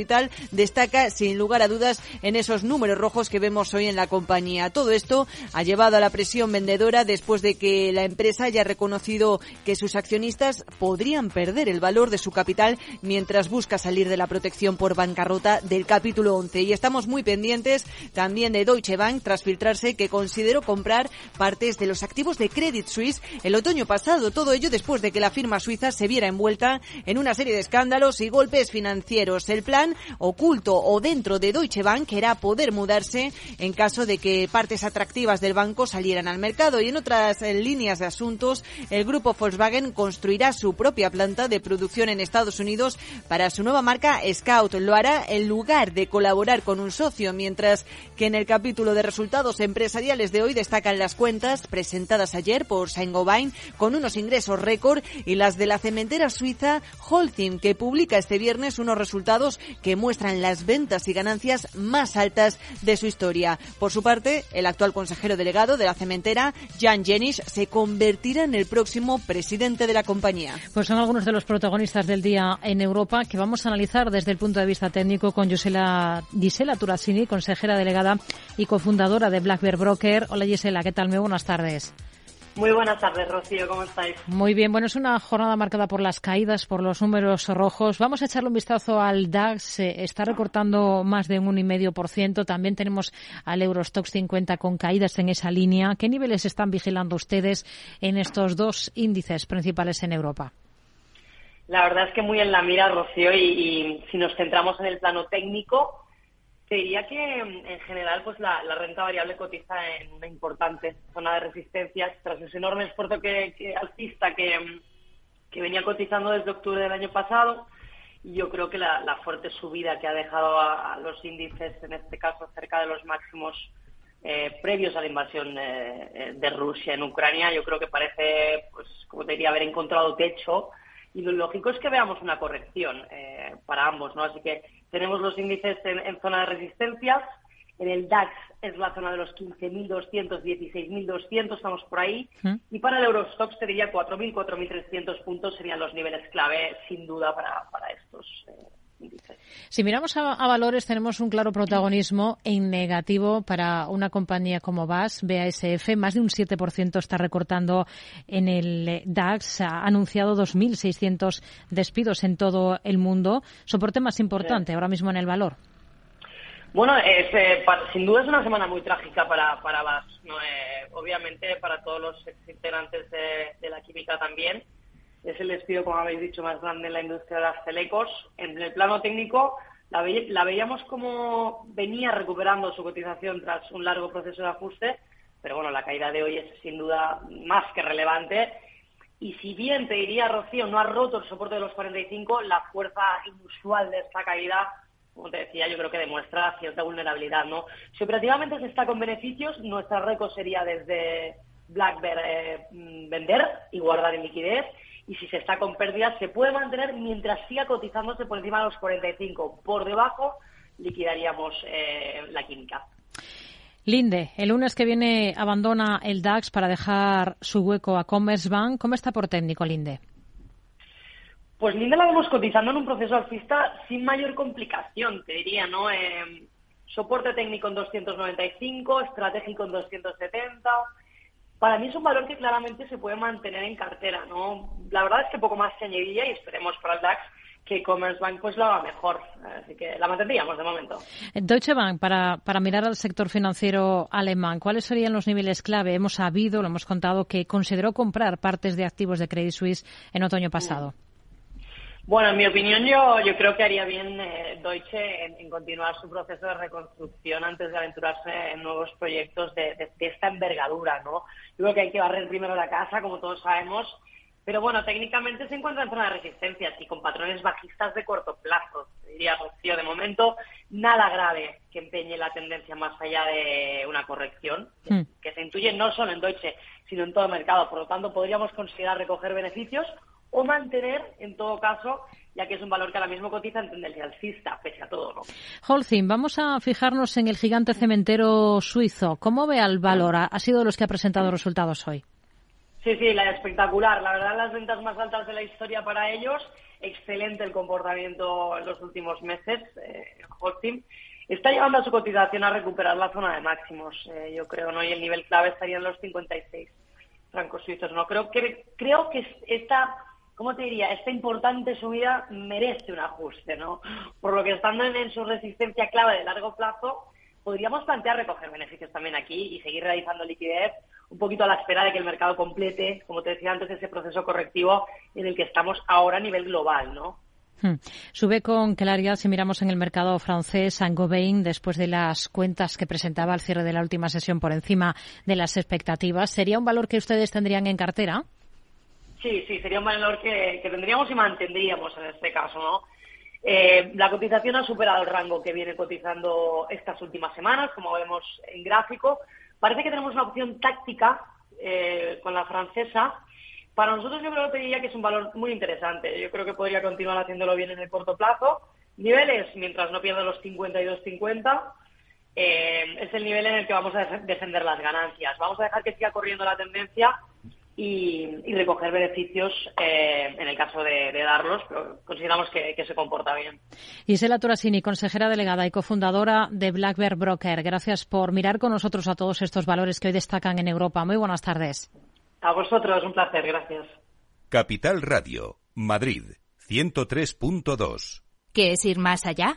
destaca sin lugar a dudas en esos números rojos que vemos hoy en la compañía. Todo esto ha llevado a la presión vendedora después de que la empresa haya reconocido que sus accionistas podrían perder el valor de su capital mientras busca salir de la protección por bancarrota del capítulo 11. Y estamos muy pendientes también de Deutsche Bank tras filtrarse que consideró comprar partes de los activos de Credit Suisse el otoño pasado. Todo ello después de que la firma suiza se viera envuelta en una serie de escándalos y golpes financieros. El plan oculto o dentro de Deutsche Bank era poder mudarse en caso de que partes atractivas del banco salieran al mercado. Y en otras eh, líneas de asuntos, el grupo Volkswagen construirá su propia planta de producción en Estados Unidos para su nueva marca Scout. Lo hará en lugar de colaborar con un socio, mientras que en el capítulo de resultados empresariales de hoy destacan las cuentas presentadas ayer por Saint-Gobain con unos ingresos récord y las de la cementera suiza Holcim, que publica este viernes unos resultados que muestran las ventas y ganancias más altas de su historia. Por su parte, el actual consejero delegado de la cementera, Jan Jenisch, se convertirá en el próximo presidente de la compañía. Pues son algunos de los protagonistas del día en Europa que vamos a analizar desde el punto de vista técnico con Gisela, Gisela Turasini, consejera delegada y cofundadora de Black Bear Broker. Hola Gisela, ¿qué tal? Muy buenas tardes. Muy buenas tardes, Rocío, ¿cómo estáis? Muy bien, bueno, es una jornada marcada por las caídas, por los números rojos. Vamos a echarle un vistazo al DAX, está recortando más de un 1,5%. También tenemos al Eurostox 50 con caídas en esa línea. ¿Qué niveles están vigilando ustedes en estos dos índices principales en Europa? La verdad es que muy en la mira, Rocío, y, y si nos centramos en el plano técnico, diría que en general pues la, renta variable cotiza en una importante zona de resistencias tras ese enorme esfuerzo que, alcista que, venía cotizando desde octubre del año pasado. Yo creo que la, fuerte subida que ha dejado a, los índices, en este caso cerca de los máximos eh, previos a la invasión eh, de Rusia en Ucrania, yo creo que parece, pues como te diría, haber encontrado techo. Y lo lógico es que veamos una corrección eh, para ambos, ¿no? Así que tenemos los índices en, zona de resistencias. En el DAX es la zona de los 15.200, 16.200, estamos por ahí. Y para el Eurostox te diría 4.000, 4.300 puntos serían los niveles clave, sin duda, para, estos eh, Si miramos a, valores, tenemos un claro protagonismo en negativo para una compañía como BAS, BASF. Más de un 7% está recortando en el DAX. Ha anunciado 2.600 despidos en todo el mundo. Soporte más importante ahora mismo en el valor. Bueno, eh, sin duda es una semana muy trágica para, para BAS. Eh, obviamente para todos los integrantes de la química también es el despido, como habéis dicho, más grande en la industria de las telecos. En el plano técnico, la, veíamos como venía recuperando su cotización tras un largo proceso de ajuste, pero bueno, la caída de hoy es sin duda más que relevante. Y si bien te diría, Rocío, no ha roto el soporte de los 45, la fuerza inusual de esta caída, como te decía, yo creo que demuestra cierta vulnerabilidad, ¿no? Si operativamente se está con beneficios, nuestra récord sería desde Black eh, mm, vender y guardar en liquidez. Y si se está con pérdidas, se puede mantener mientras siga cotizándose por encima de los 45. Por debajo, liquidaríamos eh, la química. Linde, el lunes que viene abandona el DAX para dejar su hueco a Commerzbank. ¿Cómo está por técnico, Linde? Pues Linde la vamos cotizando en un proceso alcista sin mayor complicación, te diría, ¿no? Eh, soporte técnico en 295, estratégico en 270. Para mí es un valor que claramente se puede mantener en cartera, ¿no? La verdad es que poco más se añadiría y esperemos para el DAX que Commerzbank pues lo haga mejor. Así que la mantendríamos de momento. Deutsche Bank, para, para mirar al sector financiero alemán, ¿cuáles serían los niveles clave? Hemos sabido, lo hemos contado, que consideró comprar partes de activos de Credit Suisse en otoño pasado. Bueno, en mi opinión, yo, yo creo que haría bien eh, Deutsche en, continuar su proceso de reconstrucción antes de aventurarse en nuevos proyectos de, de esta envergadura, ¿no? Yo creo que hay que barrer primero la casa, como todos sabemos, pero bueno, técnicamente se encuentra en zona de resistencia y con patrones bajistas de corto plazo. Diría Rocío, de momento, nada grave que empeñe la tendencia más allá de una corrección, hmm. que se intuye no solo en Deutsche, sino en todo el mercado. Por lo tanto, podríamos considerar recoger beneficios o mantener, en todo caso, ya que es un valor que ahora mismo cotiza en tendencia alcista, pese a todo. ¿no? Holcim, vamos a fijarnos en el gigante cementero suizo. ¿Cómo ve al valor? Ha sido de los que ha presentado resultados hoy. Sí, sí, la espectacular. La verdad, las ventas más altas de la historia para ellos. Excelente el comportamiento en los últimos meses. Eh, está llevando a su cotización a recuperar la zona de máximos, eh, yo creo, ¿no? Y el nivel clave estaría en los 56 francos suizos, ¿no? Creo que, creo que esta, ¿cómo te diría? Esta importante subida merece un ajuste, ¿no? Por lo que estando en su resistencia clave de largo plazo, podríamos plantear recoger beneficios también aquí y seguir realizando liquidez un poquito a la espera de que el mercado complete, como te decía antes, ese proceso correctivo en el que estamos ahora a nivel global, ¿no? Hmm. Sube con claridad si miramos en el mercado francés Saint-Gobain después de las cuentas que presentaba al cierre de la última sesión por encima de las expectativas. ¿Sería un valor que ustedes tendrían en cartera? Sí, sí, sería un valor que, tendríamos y mantendríamos en este caso, ¿no? Eh, la cotización ha superado el rango que viene cotizando estas últimas semanas, como vemos en gráfico, Parece que tenemos una opción táctica eh, con la francesa. Para nosotros yo creo que diría que es un valor muy interesante. Yo creo que podría continuar haciéndolo bien en el corto plazo. Niveles, mientras no pierda los 52-50, eh, es el nivel en el que vamos a defender las ganancias. Vamos a dejar que siga corriendo la tendencia y, recoger beneficios eh, en el caso de, darlos, pero consideramos que, se comporta bien. Isela Turasini, consejera delegada y cofundadora de Black Bear Broker, gracias por mirar con nosotros a todos estos valores que hoy destacan en Europa. Muy buenas tardes. A vosotros, un placer, gracias. Capital Radio, Madrid, 103.2. ¿Qué es ir más allá?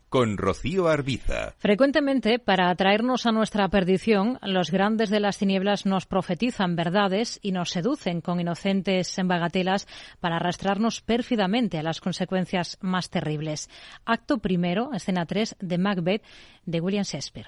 con Rocío Arbiza. Frecuentemente, para atraernos a nuestra perdición, los grandes de las tinieblas nos profetizan verdades y nos seducen con inocentes bagatelas para arrastrarnos pérfidamente a las consecuencias más terribles. Acto primero, escena 3 de Macbeth de William Shakespeare.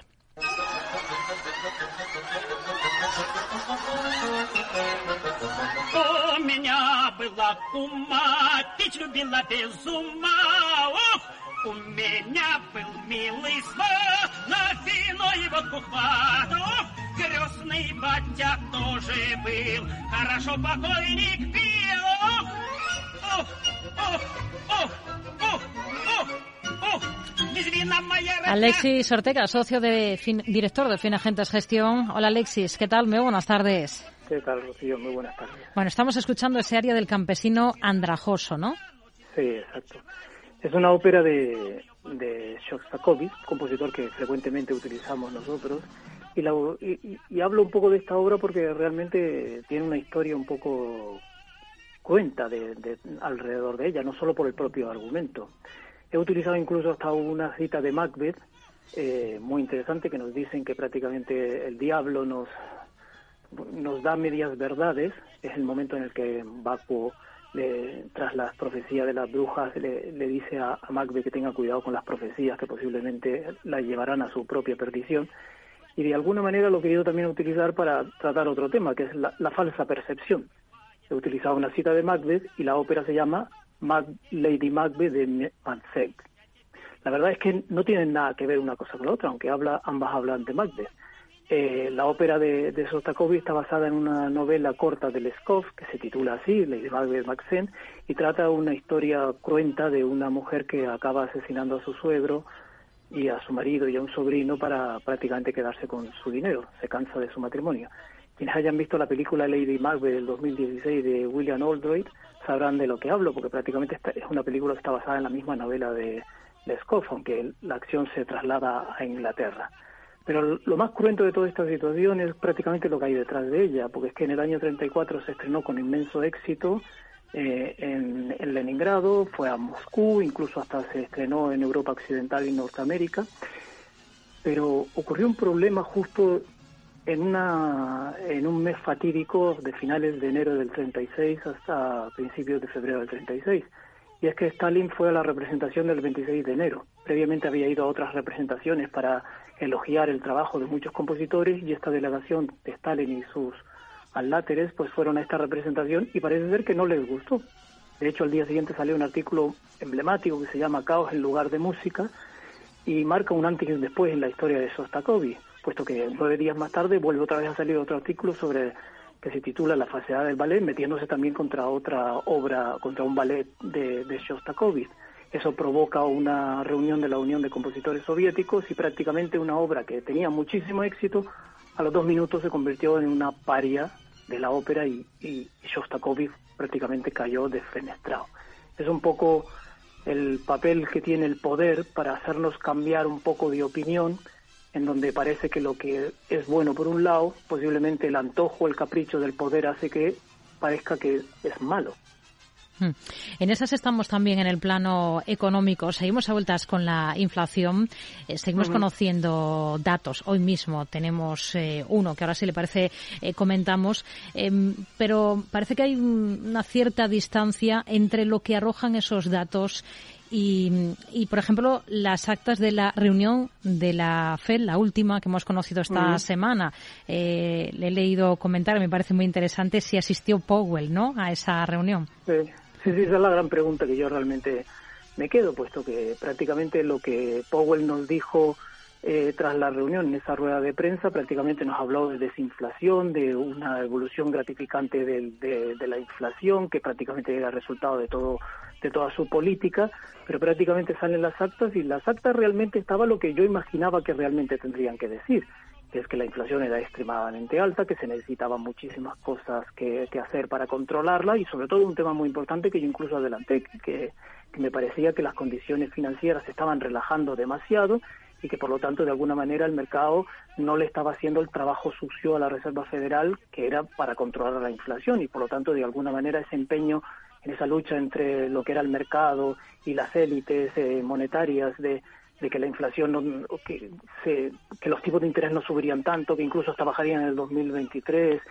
У меня был милый сват, на вино его купат. Ох, крестный батя тоже был, хорошо покойник пил. Ох, ох, ох, ох, ох, ох, ох. Alexis Ortega, socio de director de Finagentes Gestión. Hola Alexis, ¿qué tal? Muy buenas tardes. ¿Qué tal, Rocío? Muy buenas tardes. Bueno, estamos escuchando ese área del campesino andrajoso, ¿no? Sí, exacto. Es una ópera de, de Shostakovich, compositor que frecuentemente utilizamos nosotros, y, la, y, hablo un poco de esta obra porque realmente tiene una historia un poco cuenta de, alrededor de ella, no solo por el propio argumento. He utilizado incluso hasta una cita de Macbeth, eh, muy interesante, que nos dicen que prácticamente el diablo nos, nos da medias verdades, es el momento en el que Baco tras las profecías de las brujas, le, dice a, Macbeth que tenga cuidado con las profecías que posiblemente la llevarán a su propia perdición. Y de alguna manera lo he querido también utilizar para tratar otro tema, que es la, falsa percepción. He utilizado una cita de Macbeth y la ópera se llama Lady Macbeth de Macbeth. La verdad es que no tienen nada que ver una cosa con la otra, aunque habla, ambas hablan de Macbeth. Eh, la ópera de, de, está basada en una novela corta de Leskov que se titula así, Lady Maxen, y trata una historia cruenta de una mujer que acaba asesinando a su suegro y a su marido y a un sobrino para prácticamente quedarse con su dinero. Se cansa de su matrimonio. Quienes hayan visto la película Lady Macbeth del 2016 de William Oldroyd sabrán de lo que hablo, porque prácticamente es una película que está basada en la misma novela de Leskov, aunque la acción se traslada a Inglaterra. Pero lo más cruento de toda esta situación es prácticamente lo que hay detrás de ella, porque es que en el año 34 se estrenó con inmenso éxito eh, en, en, Leningrado, fue a Moscú, incluso hasta se estrenó en Europa Occidental y Norteamérica, pero ocurrió un problema justo en, una, en un mes fatídico de finales de enero del 36 hasta principios de febrero del 36 y es que Stalin fue a la representación del 26 de enero. Previamente había ido a otras representaciones para elogiar el trabajo de muchos compositores y esta delegación de Stalin y sus aláteres pues fueron a esta representación y parece ser que no les gustó. De hecho, al día siguiente salió un artículo emblemático que se llama Caos en lugar de música y marca un antes y un después en la historia de Sostakovich, puesto que nueve días más tarde vuelve otra vez a salir otro artículo sobre que se titula La falsedad del ballet, metiéndose también contra otra obra, contra un ballet de, de Shostakovich. Eso provoca una reunión de la Unión de Compositores Soviéticos y prácticamente una obra que tenía muchísimo éxito, a los dos minutos se convirtió en una paria de la ópera y, Shostakovich prácticamente cayó desfenestrado. Es un poco el papel que tiene el poder para hacernos cambiar un poco de opinión en donde parece que lo que es bueno por un lado, posiblemente el antojo, el capricho del poder hace que parezca que es malo. Hmm. En esas estamos también en el plano económico. Seguimos a vueltas con la inflación. Eh, seguimos conociendo datos. Hoy mismo tenemos eh, uno que ahora si le parece eh, comentamos. Em, pero parece que hay una cierta distancia entre lo que arrojan esos datos y, por ejemplo, las actas de la reunión de la FED, la última que hemos conocido esta semana, eh, le he leído comentar, me parece muy interesante, si asistió Powell, ¿no?, a esa reunión. Sí, sí, esa es la gran pregunta que yo realmente me quedo, puesto que prácticamente lo que Powell nos dijo eh, tras la reunión, en esa rueda de prensa, prácticamente nos habló de desinflación, de una evolución gratificante de, de, la inflación, que prácticamente era resultado de todo de toda su política, pero prácticamente salen las actas y las actas realmente estaba lo que yo imaginaba que realmente tendrían que decir, es que la inflación era extremadamente alta, que se necesitaban muchísimas cosas que, hacer para controlarla y sobre todo un tema muy importante que yo incluso adelanté, que, que me parecía que las condiciones financieras se estaban relajando demasiado y que por lo tanto de alguna manera el mercado no le estaba haciendo el trabajo sucio a la Reserva Federal que era para controlar la inflación y por lo tanto de alguna manera ese empeño en esa lucha entre lo que era el mercado y las élites eh, monetarias de, de que la inflación, que, que los tipos de interés no subirían tanto, que incluso hasta bajarían en el 2023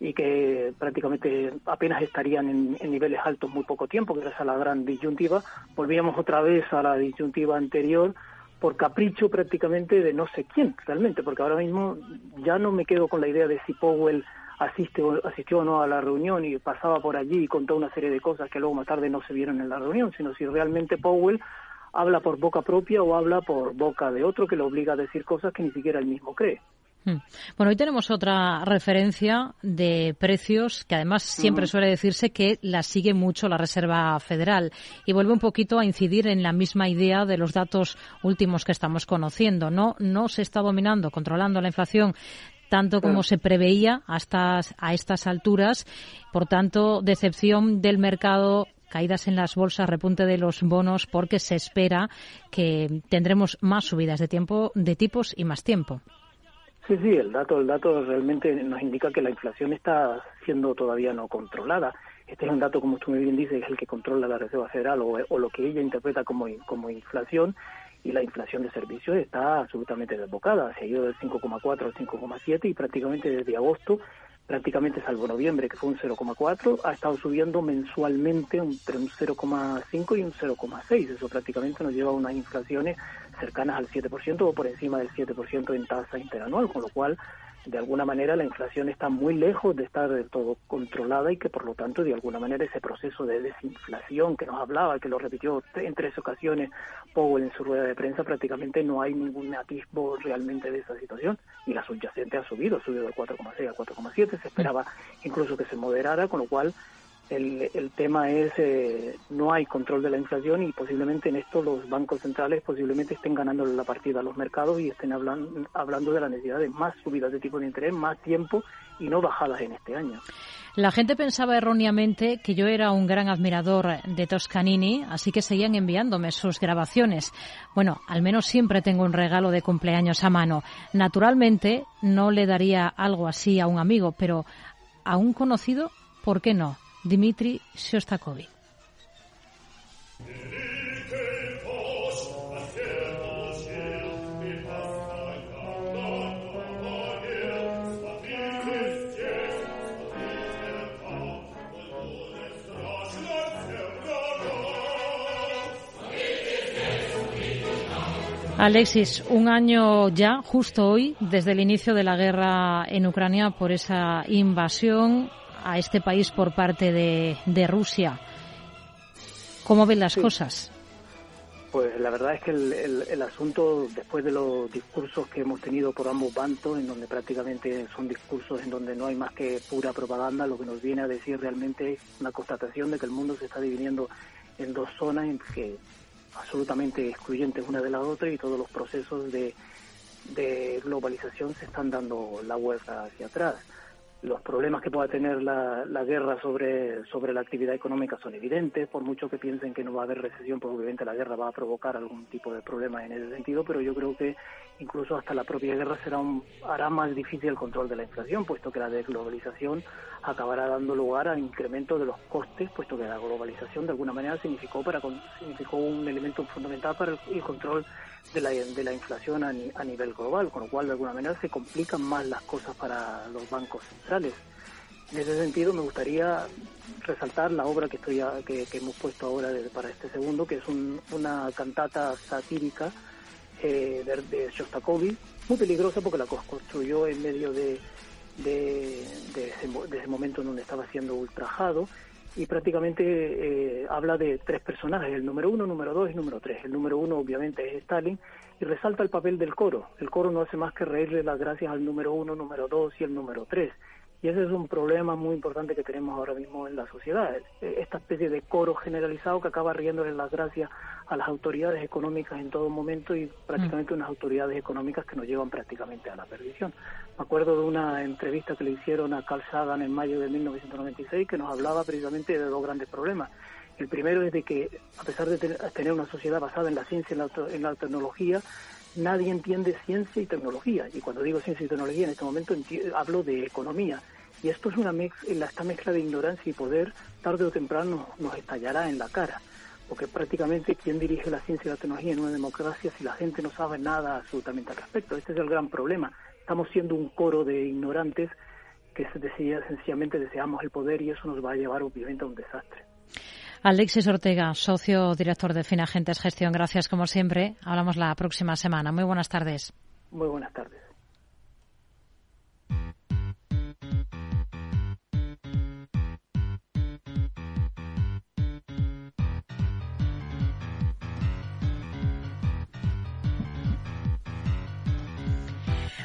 y que prácticamente apenas estarían en, niveles altos muy poco tiempo, gracias a la gran disyuntiva, volvíamos otra vez a la disyuntiva anterior por capricho prácticamente de no sé quién realmente, porque ahora mismo ya no me quedo con la idea de si Powell asiste asistió o no a la reunión y pasaba por allí y contó una serie de cosas que luego más tarde no se vieron en la reunión, sino si realmente Powell habla por boca propia o habla por boca de otro que le obliga a decir cosas que ni siquiera él mismo cree. Hmm. Bueno, hoy tenemos otra referencia de precios que además siempre suele decirse que la sigue mucho la Reserva Federal y vuelve un poquito a incidir en la misma idea de los datos últimos que estamos conociendo. No, no se está dominando, controlando la inflación tanto como se preveía hasta a estas alturas. Por tanto, decepción del mercado caídas en las bolsas, repunte de los bonos, porque se espera que tendremos más subidas de tiempo, de tipos y más tiempo. Sí, sí, el dato, el dato realmente nos indica que la inflación está siendo todavía no controlada. Este es un dato, como tú muy bien dices, es el que controla la Reserva Federal o, lo que ella interpreta como, como inflación y la inflación de servicios está absolutamente desbocada. Se ha ido del 5,4 al 5,7 y prácticamente desde agosto prácticamente salvo noviembre, que fue un 0,4, ha estado subiendo mensualmente entre un 0,5 y un 0,6. Eso prácticamente nos lleva a unas inflaciones cercanas al 7% o por encima del 7% en tasa interanual, con lo cual de alguna manera la inflación está muy lejos de estar del todo controlada y que por lo tanto de alguna manera ese proceso de desinflación que nos hablaba, que lo repitió en tres ocasiones Powell en su rueda de prensa, prácticamente no hay ningún atisbo realmente de esa situación y la subyacente ha subido, ha subido de 4,6 a 4,7, se esperaba incluso que se moderara, con lo cual el, el tema es eh, no hay control de la inflación y posiblemente en esto los bancos centrales posiblemente estén ganando la partida a los mercados y estén hablando, hablando de la necesidad de más subidas de tipo de interés, más tiempo y no bajadas en este año. La gente pensaba erróneamente que yo era un gran admirador de Toscanini, así que seguían enviándome sus grabaciones. Bueno, al menos siempre tengo un regalo de cumpleaños a mano. Naturalmente no le daría algo así a un amigo, pero a un conocido, ¿por qué no? Dmitry Shostakovich. Alexis, un año ya, justo hoy, desde el inicio de la guerra en Ucrania por esa invasión a este país por parte de, de Rusia. ¿Cómo ven las cosas? Pues la verdad es que el, el, asunto, después de los discursos que hemos tenido por ambos bandos, en donde prácticamente son discursos en donde no hay más que pura propaganda, lo que nos viene a decir realmente es una constatación de que el mundo se está dividiendo en dos zonas en que absolutamente excluyentes una de la otra y todos los procesos de, de globalización se están dando la vuelta hacia atrás los problemas que pueda tener la, la, guerra sobre, sobre la actividad económica son evidentes, por mucho que piensen que no va a haber recesión, pues obviamente la guerra va a provocar algún tipo de problema en ese sentido, pero yo creo que incluso hasta la propia guerra será un, hará más difícil el control de la inflación, puesto que la desglobalización acabará dando lugar a incremento de los costes, puesto que la globalización de alguna manera significó, para, significó un elemento fundamental para el control de la, de la inflación a, nivel global, con lo cual de alguna manera se complican más las cosas para los bancos centrales. En ese sentido, me gustaría resaltar la obra que estoy que, hemos puesto ahora para este segundo, que es una cantata satírica eh, de, Shostakovich, muy peligrosa porque la construyó en medio de, de, ese, de, ese, momento en donde estaba siendo ultrajado y prácticamente eh, habla de tres personajes, el número uno, número dos y número tres. El número uno obviamente es Stalin y resalta el papel del coro. El coro no hace más que reírle las gracias al número uno, número dos y el número tres. Y ese es un problema muy importante que tenemos ahora mismo en la sociedad. Esta especie de coro generalizado que acaba riéndole las gracias a las autoridades económicas en todo momento y prácticamente mm. unas autoridades económicas que nos llevan prácticamente a la perdición. Me acuerdo de una entrevista que le hicieron a Carl Sagan en mayo de 1996 que nos hablaba precisamente de dos grandes problemas. El primero es de que, a pesar de tener una sociedad basada en la ciencia y en la, tecnología, nadie entiende ciencia y tecnología. Y cuando digo ciencia y tecnología, en este momento hablo de economía. Y esto es una mezcla, esta mezcla de ignorancia y poder, tarde o temprano nos estallará en la cara. porque prácticamente quién dirige la ciencia y la tecnología en una democracia si la gente no sabe nada absolutamente al respecto. Este es el gran problema. Estamos siendo un coro de ignorantes que sencillamente deseamos el poder y eso nos va a llevar obviamente a un desastre. Alexis Ortega, socio director de Finagentes Gestión, gracias como siempre. Hablamos la próxima semana. Muy buenas tardes. Muy buenas tardes.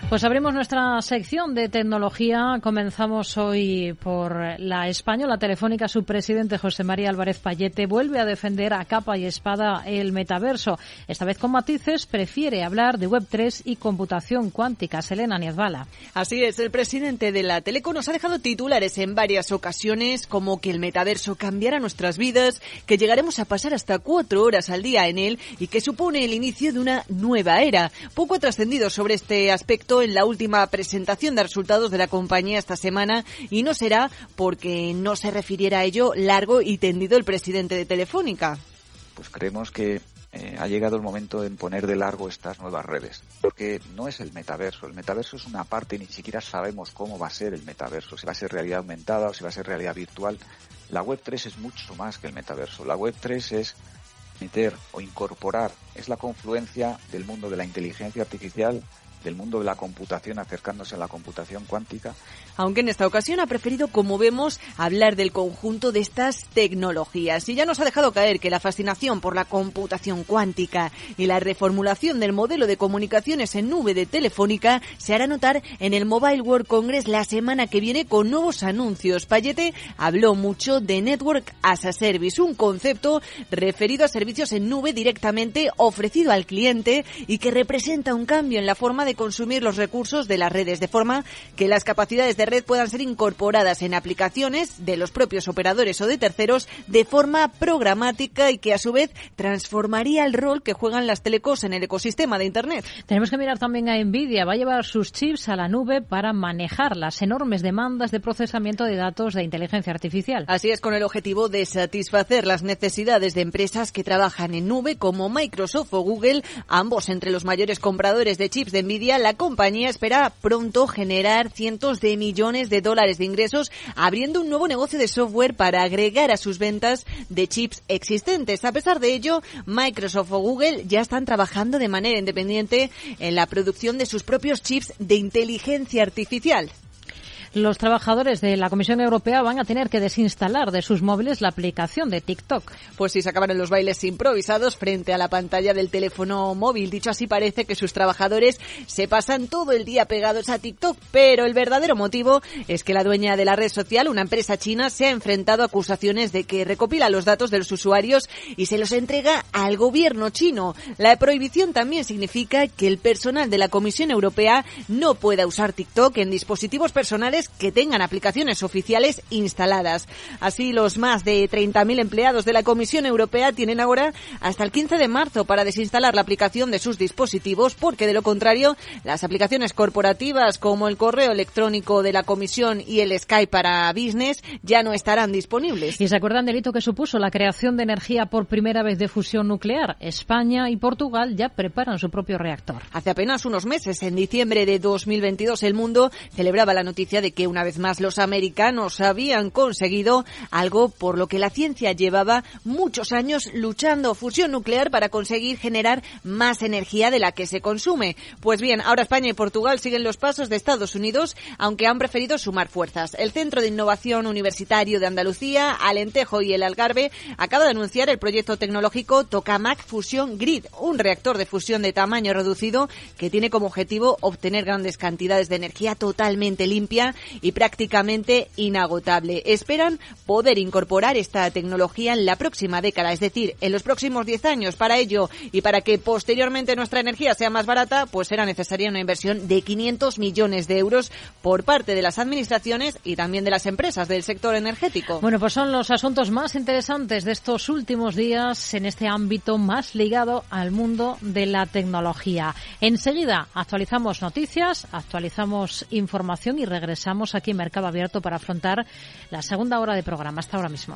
Pues abrimos nuestra sección de tecnología. Comenzamos hoy por la española telefónica. Su presidente José María Álvarez Payete vuelve a defender a capa y espada el metaverso. Esta vez con matices, prefiere hablar de Web3 y computación cuántica. Selena Niezbala. Así es, el presidente de la Teleco nos ha dejado titulares en varias ocasiones como que el metaverso cambiará nuestras vidas, que llegaremos a pasar hasta cuatro horas al día en él y que supone el inicio de una nueva era. Poco ha trascendido sobre este aspecto en la última presentación de resultados de la compañía esta semana y no será porque no se refiriera a ello largo y tendido el presidente de Telefónica. Pues creemos que eh, ha llegado el momento de poner de largo estas nuevas redes. Porque no es el metaverso. El metaverso es una parte y ni siquiera sabemos cómo va a ser el metaverso. Si va a ser realidad aumentada o si va a ser realidad virtual. La Web 3 es mucho más que el metaverso. La Web 3 es meter o incorporar, es la confluencia del mundo de la inteligencia artificial del mundo de la computación acercándose a la computación cuántica. Aunque en esta ocasión ha preferido, como vemos, hablar del conjunto de estas tecnologías y ya nos ha dejado caer que la fascinación por la computación cuántica y la reformulación del modelo de comunicaciones en nube de Telefónica se hará notar en el Mobile World Congress la semana que viene con nuevos anuncios. Payete habló mucho de Network as a Service, un concepto referido a servicios en nube directamente ofrecido al cliente y que representa un cambio en la forma de consumir los recursos de las redes, de forma que las capacidades de red puedan ser incorporadas en aplicaciones de los propios operadores o de terceros de forma programática y que a su vez transformaría el rol que juegan las telecos en el ecosistema de Internet. Tenemos que mirar también a Nvidia. Va a llevar sus chips a la nube para manejar las enormes demandas de procesamiento de datos de inteligencia artificial. Así es, con el objetivo de satisfacer las necesidades de empresas que trabajan en nube como Microsoft o Google, ambos entre los mayores compradores de chips de Nvidia la compañía espera pronto generar cientos de millones de dólares de ingresos abriendo un nuevo negocio de software para agregar a sus ventas de chips existentes. A pesar de ello, Microsoft o Google ya están trabajando de manera independiente en la producción de sus propios chips de inteligencia artificial los trabajadores de la Comisión Europea van a tener que desinstalar de sus móviles la aplicación de TikTok. Pues si se acaban los bailes improvisados frente a la pantalla del teléfono móvil. Dicho así, parece que sus trabajadores se pasan todo el día pegados a TikTok, pero el verdadero motivo es que la dueña de la red social, una empresa china, se ha enfrentado a acusaciones de que recopila los datos de los usuarios y se los entrega al gobierno chino. La prohibición también significa que el personal de la Comisión Europea no pueda usar TikTok en dispositivos personales que tengan aplicaciones oficiales instaladas. Así, los más de 30.000 empleados de la Comisión Europea tienen ahora hasta el 15 de marzo para desinstalar la aplicación de sus dispositivos, porque de lo contrario, las aplicaciones corporativas como el correo electrónico de la Comisión y el Skype para Business ya no estarán disponibles. ¿Y se acuerdan del hito que supuso la creación de energía por primera vez de fusión nuclear? España y Portugal ya preparan su propio reactor. Hace apenas unos meses, en diciembre de 2022, el mundo celebraba la noticia de que una vez más los americanos habían conseguido algo por lo que la ciencia llevaba muchos años luchando, fusión nuclear para conseguir generar más energía de la que se consume. Pues bien, ahora España y Portugal siguen los pasos de Estados Unidos, aunque han preferido sumar fuerzas. El Centro de Innovación Universitario de Andalucía, Alentejo y el Algarve acaba de anunciar el proyecto tecnológico Tokamak Fusion Grid, un reactor de fusión de tamaño reducido que tiene como objetivo obtener grandes cantidades de energía totalmente limpia y prácticamente inagotable. Esperan poder incorporar esta tecnología en la próxima década, es decir, en los próximos 10 años. Para ello y para que posteriormente nuestra energía sea más barata, pues será necesaria una inversión de 500 millones de euros por parte de las administraciones y también de las empresas del sector energético. Bueno, pues son los asuntos más interesantes de estos últimos días en este ámbito más ligado al mundo de la tecnología. Enseguida actualizamos noticias, actualizamos información y regresamos aquí en Mercado Abierto para afrontar la segunda hora de programa. Hasta ahora mismo.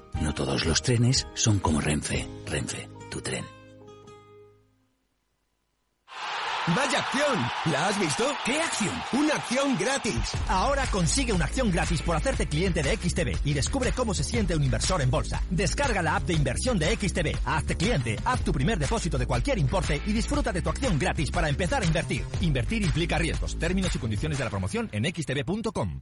No todos los trenes son como Renfe. Renfe, tu tren. ¡Vaya acción! ¿La has visto? ¿Qué acción? ¡Una acción gratis! Ahora consigue una acción gratis por hacerte cliente de XTB y descubre cómo se siente un inversor en bolsa. Descarga la app de inversión de XTB, hazte cliente, haz tu primer depósito de cualquier importe y disfruta de tu acción gratis para empezar a invertir. Invertir implica riesgos. Términos y condiciones de la promoción en xtb.com.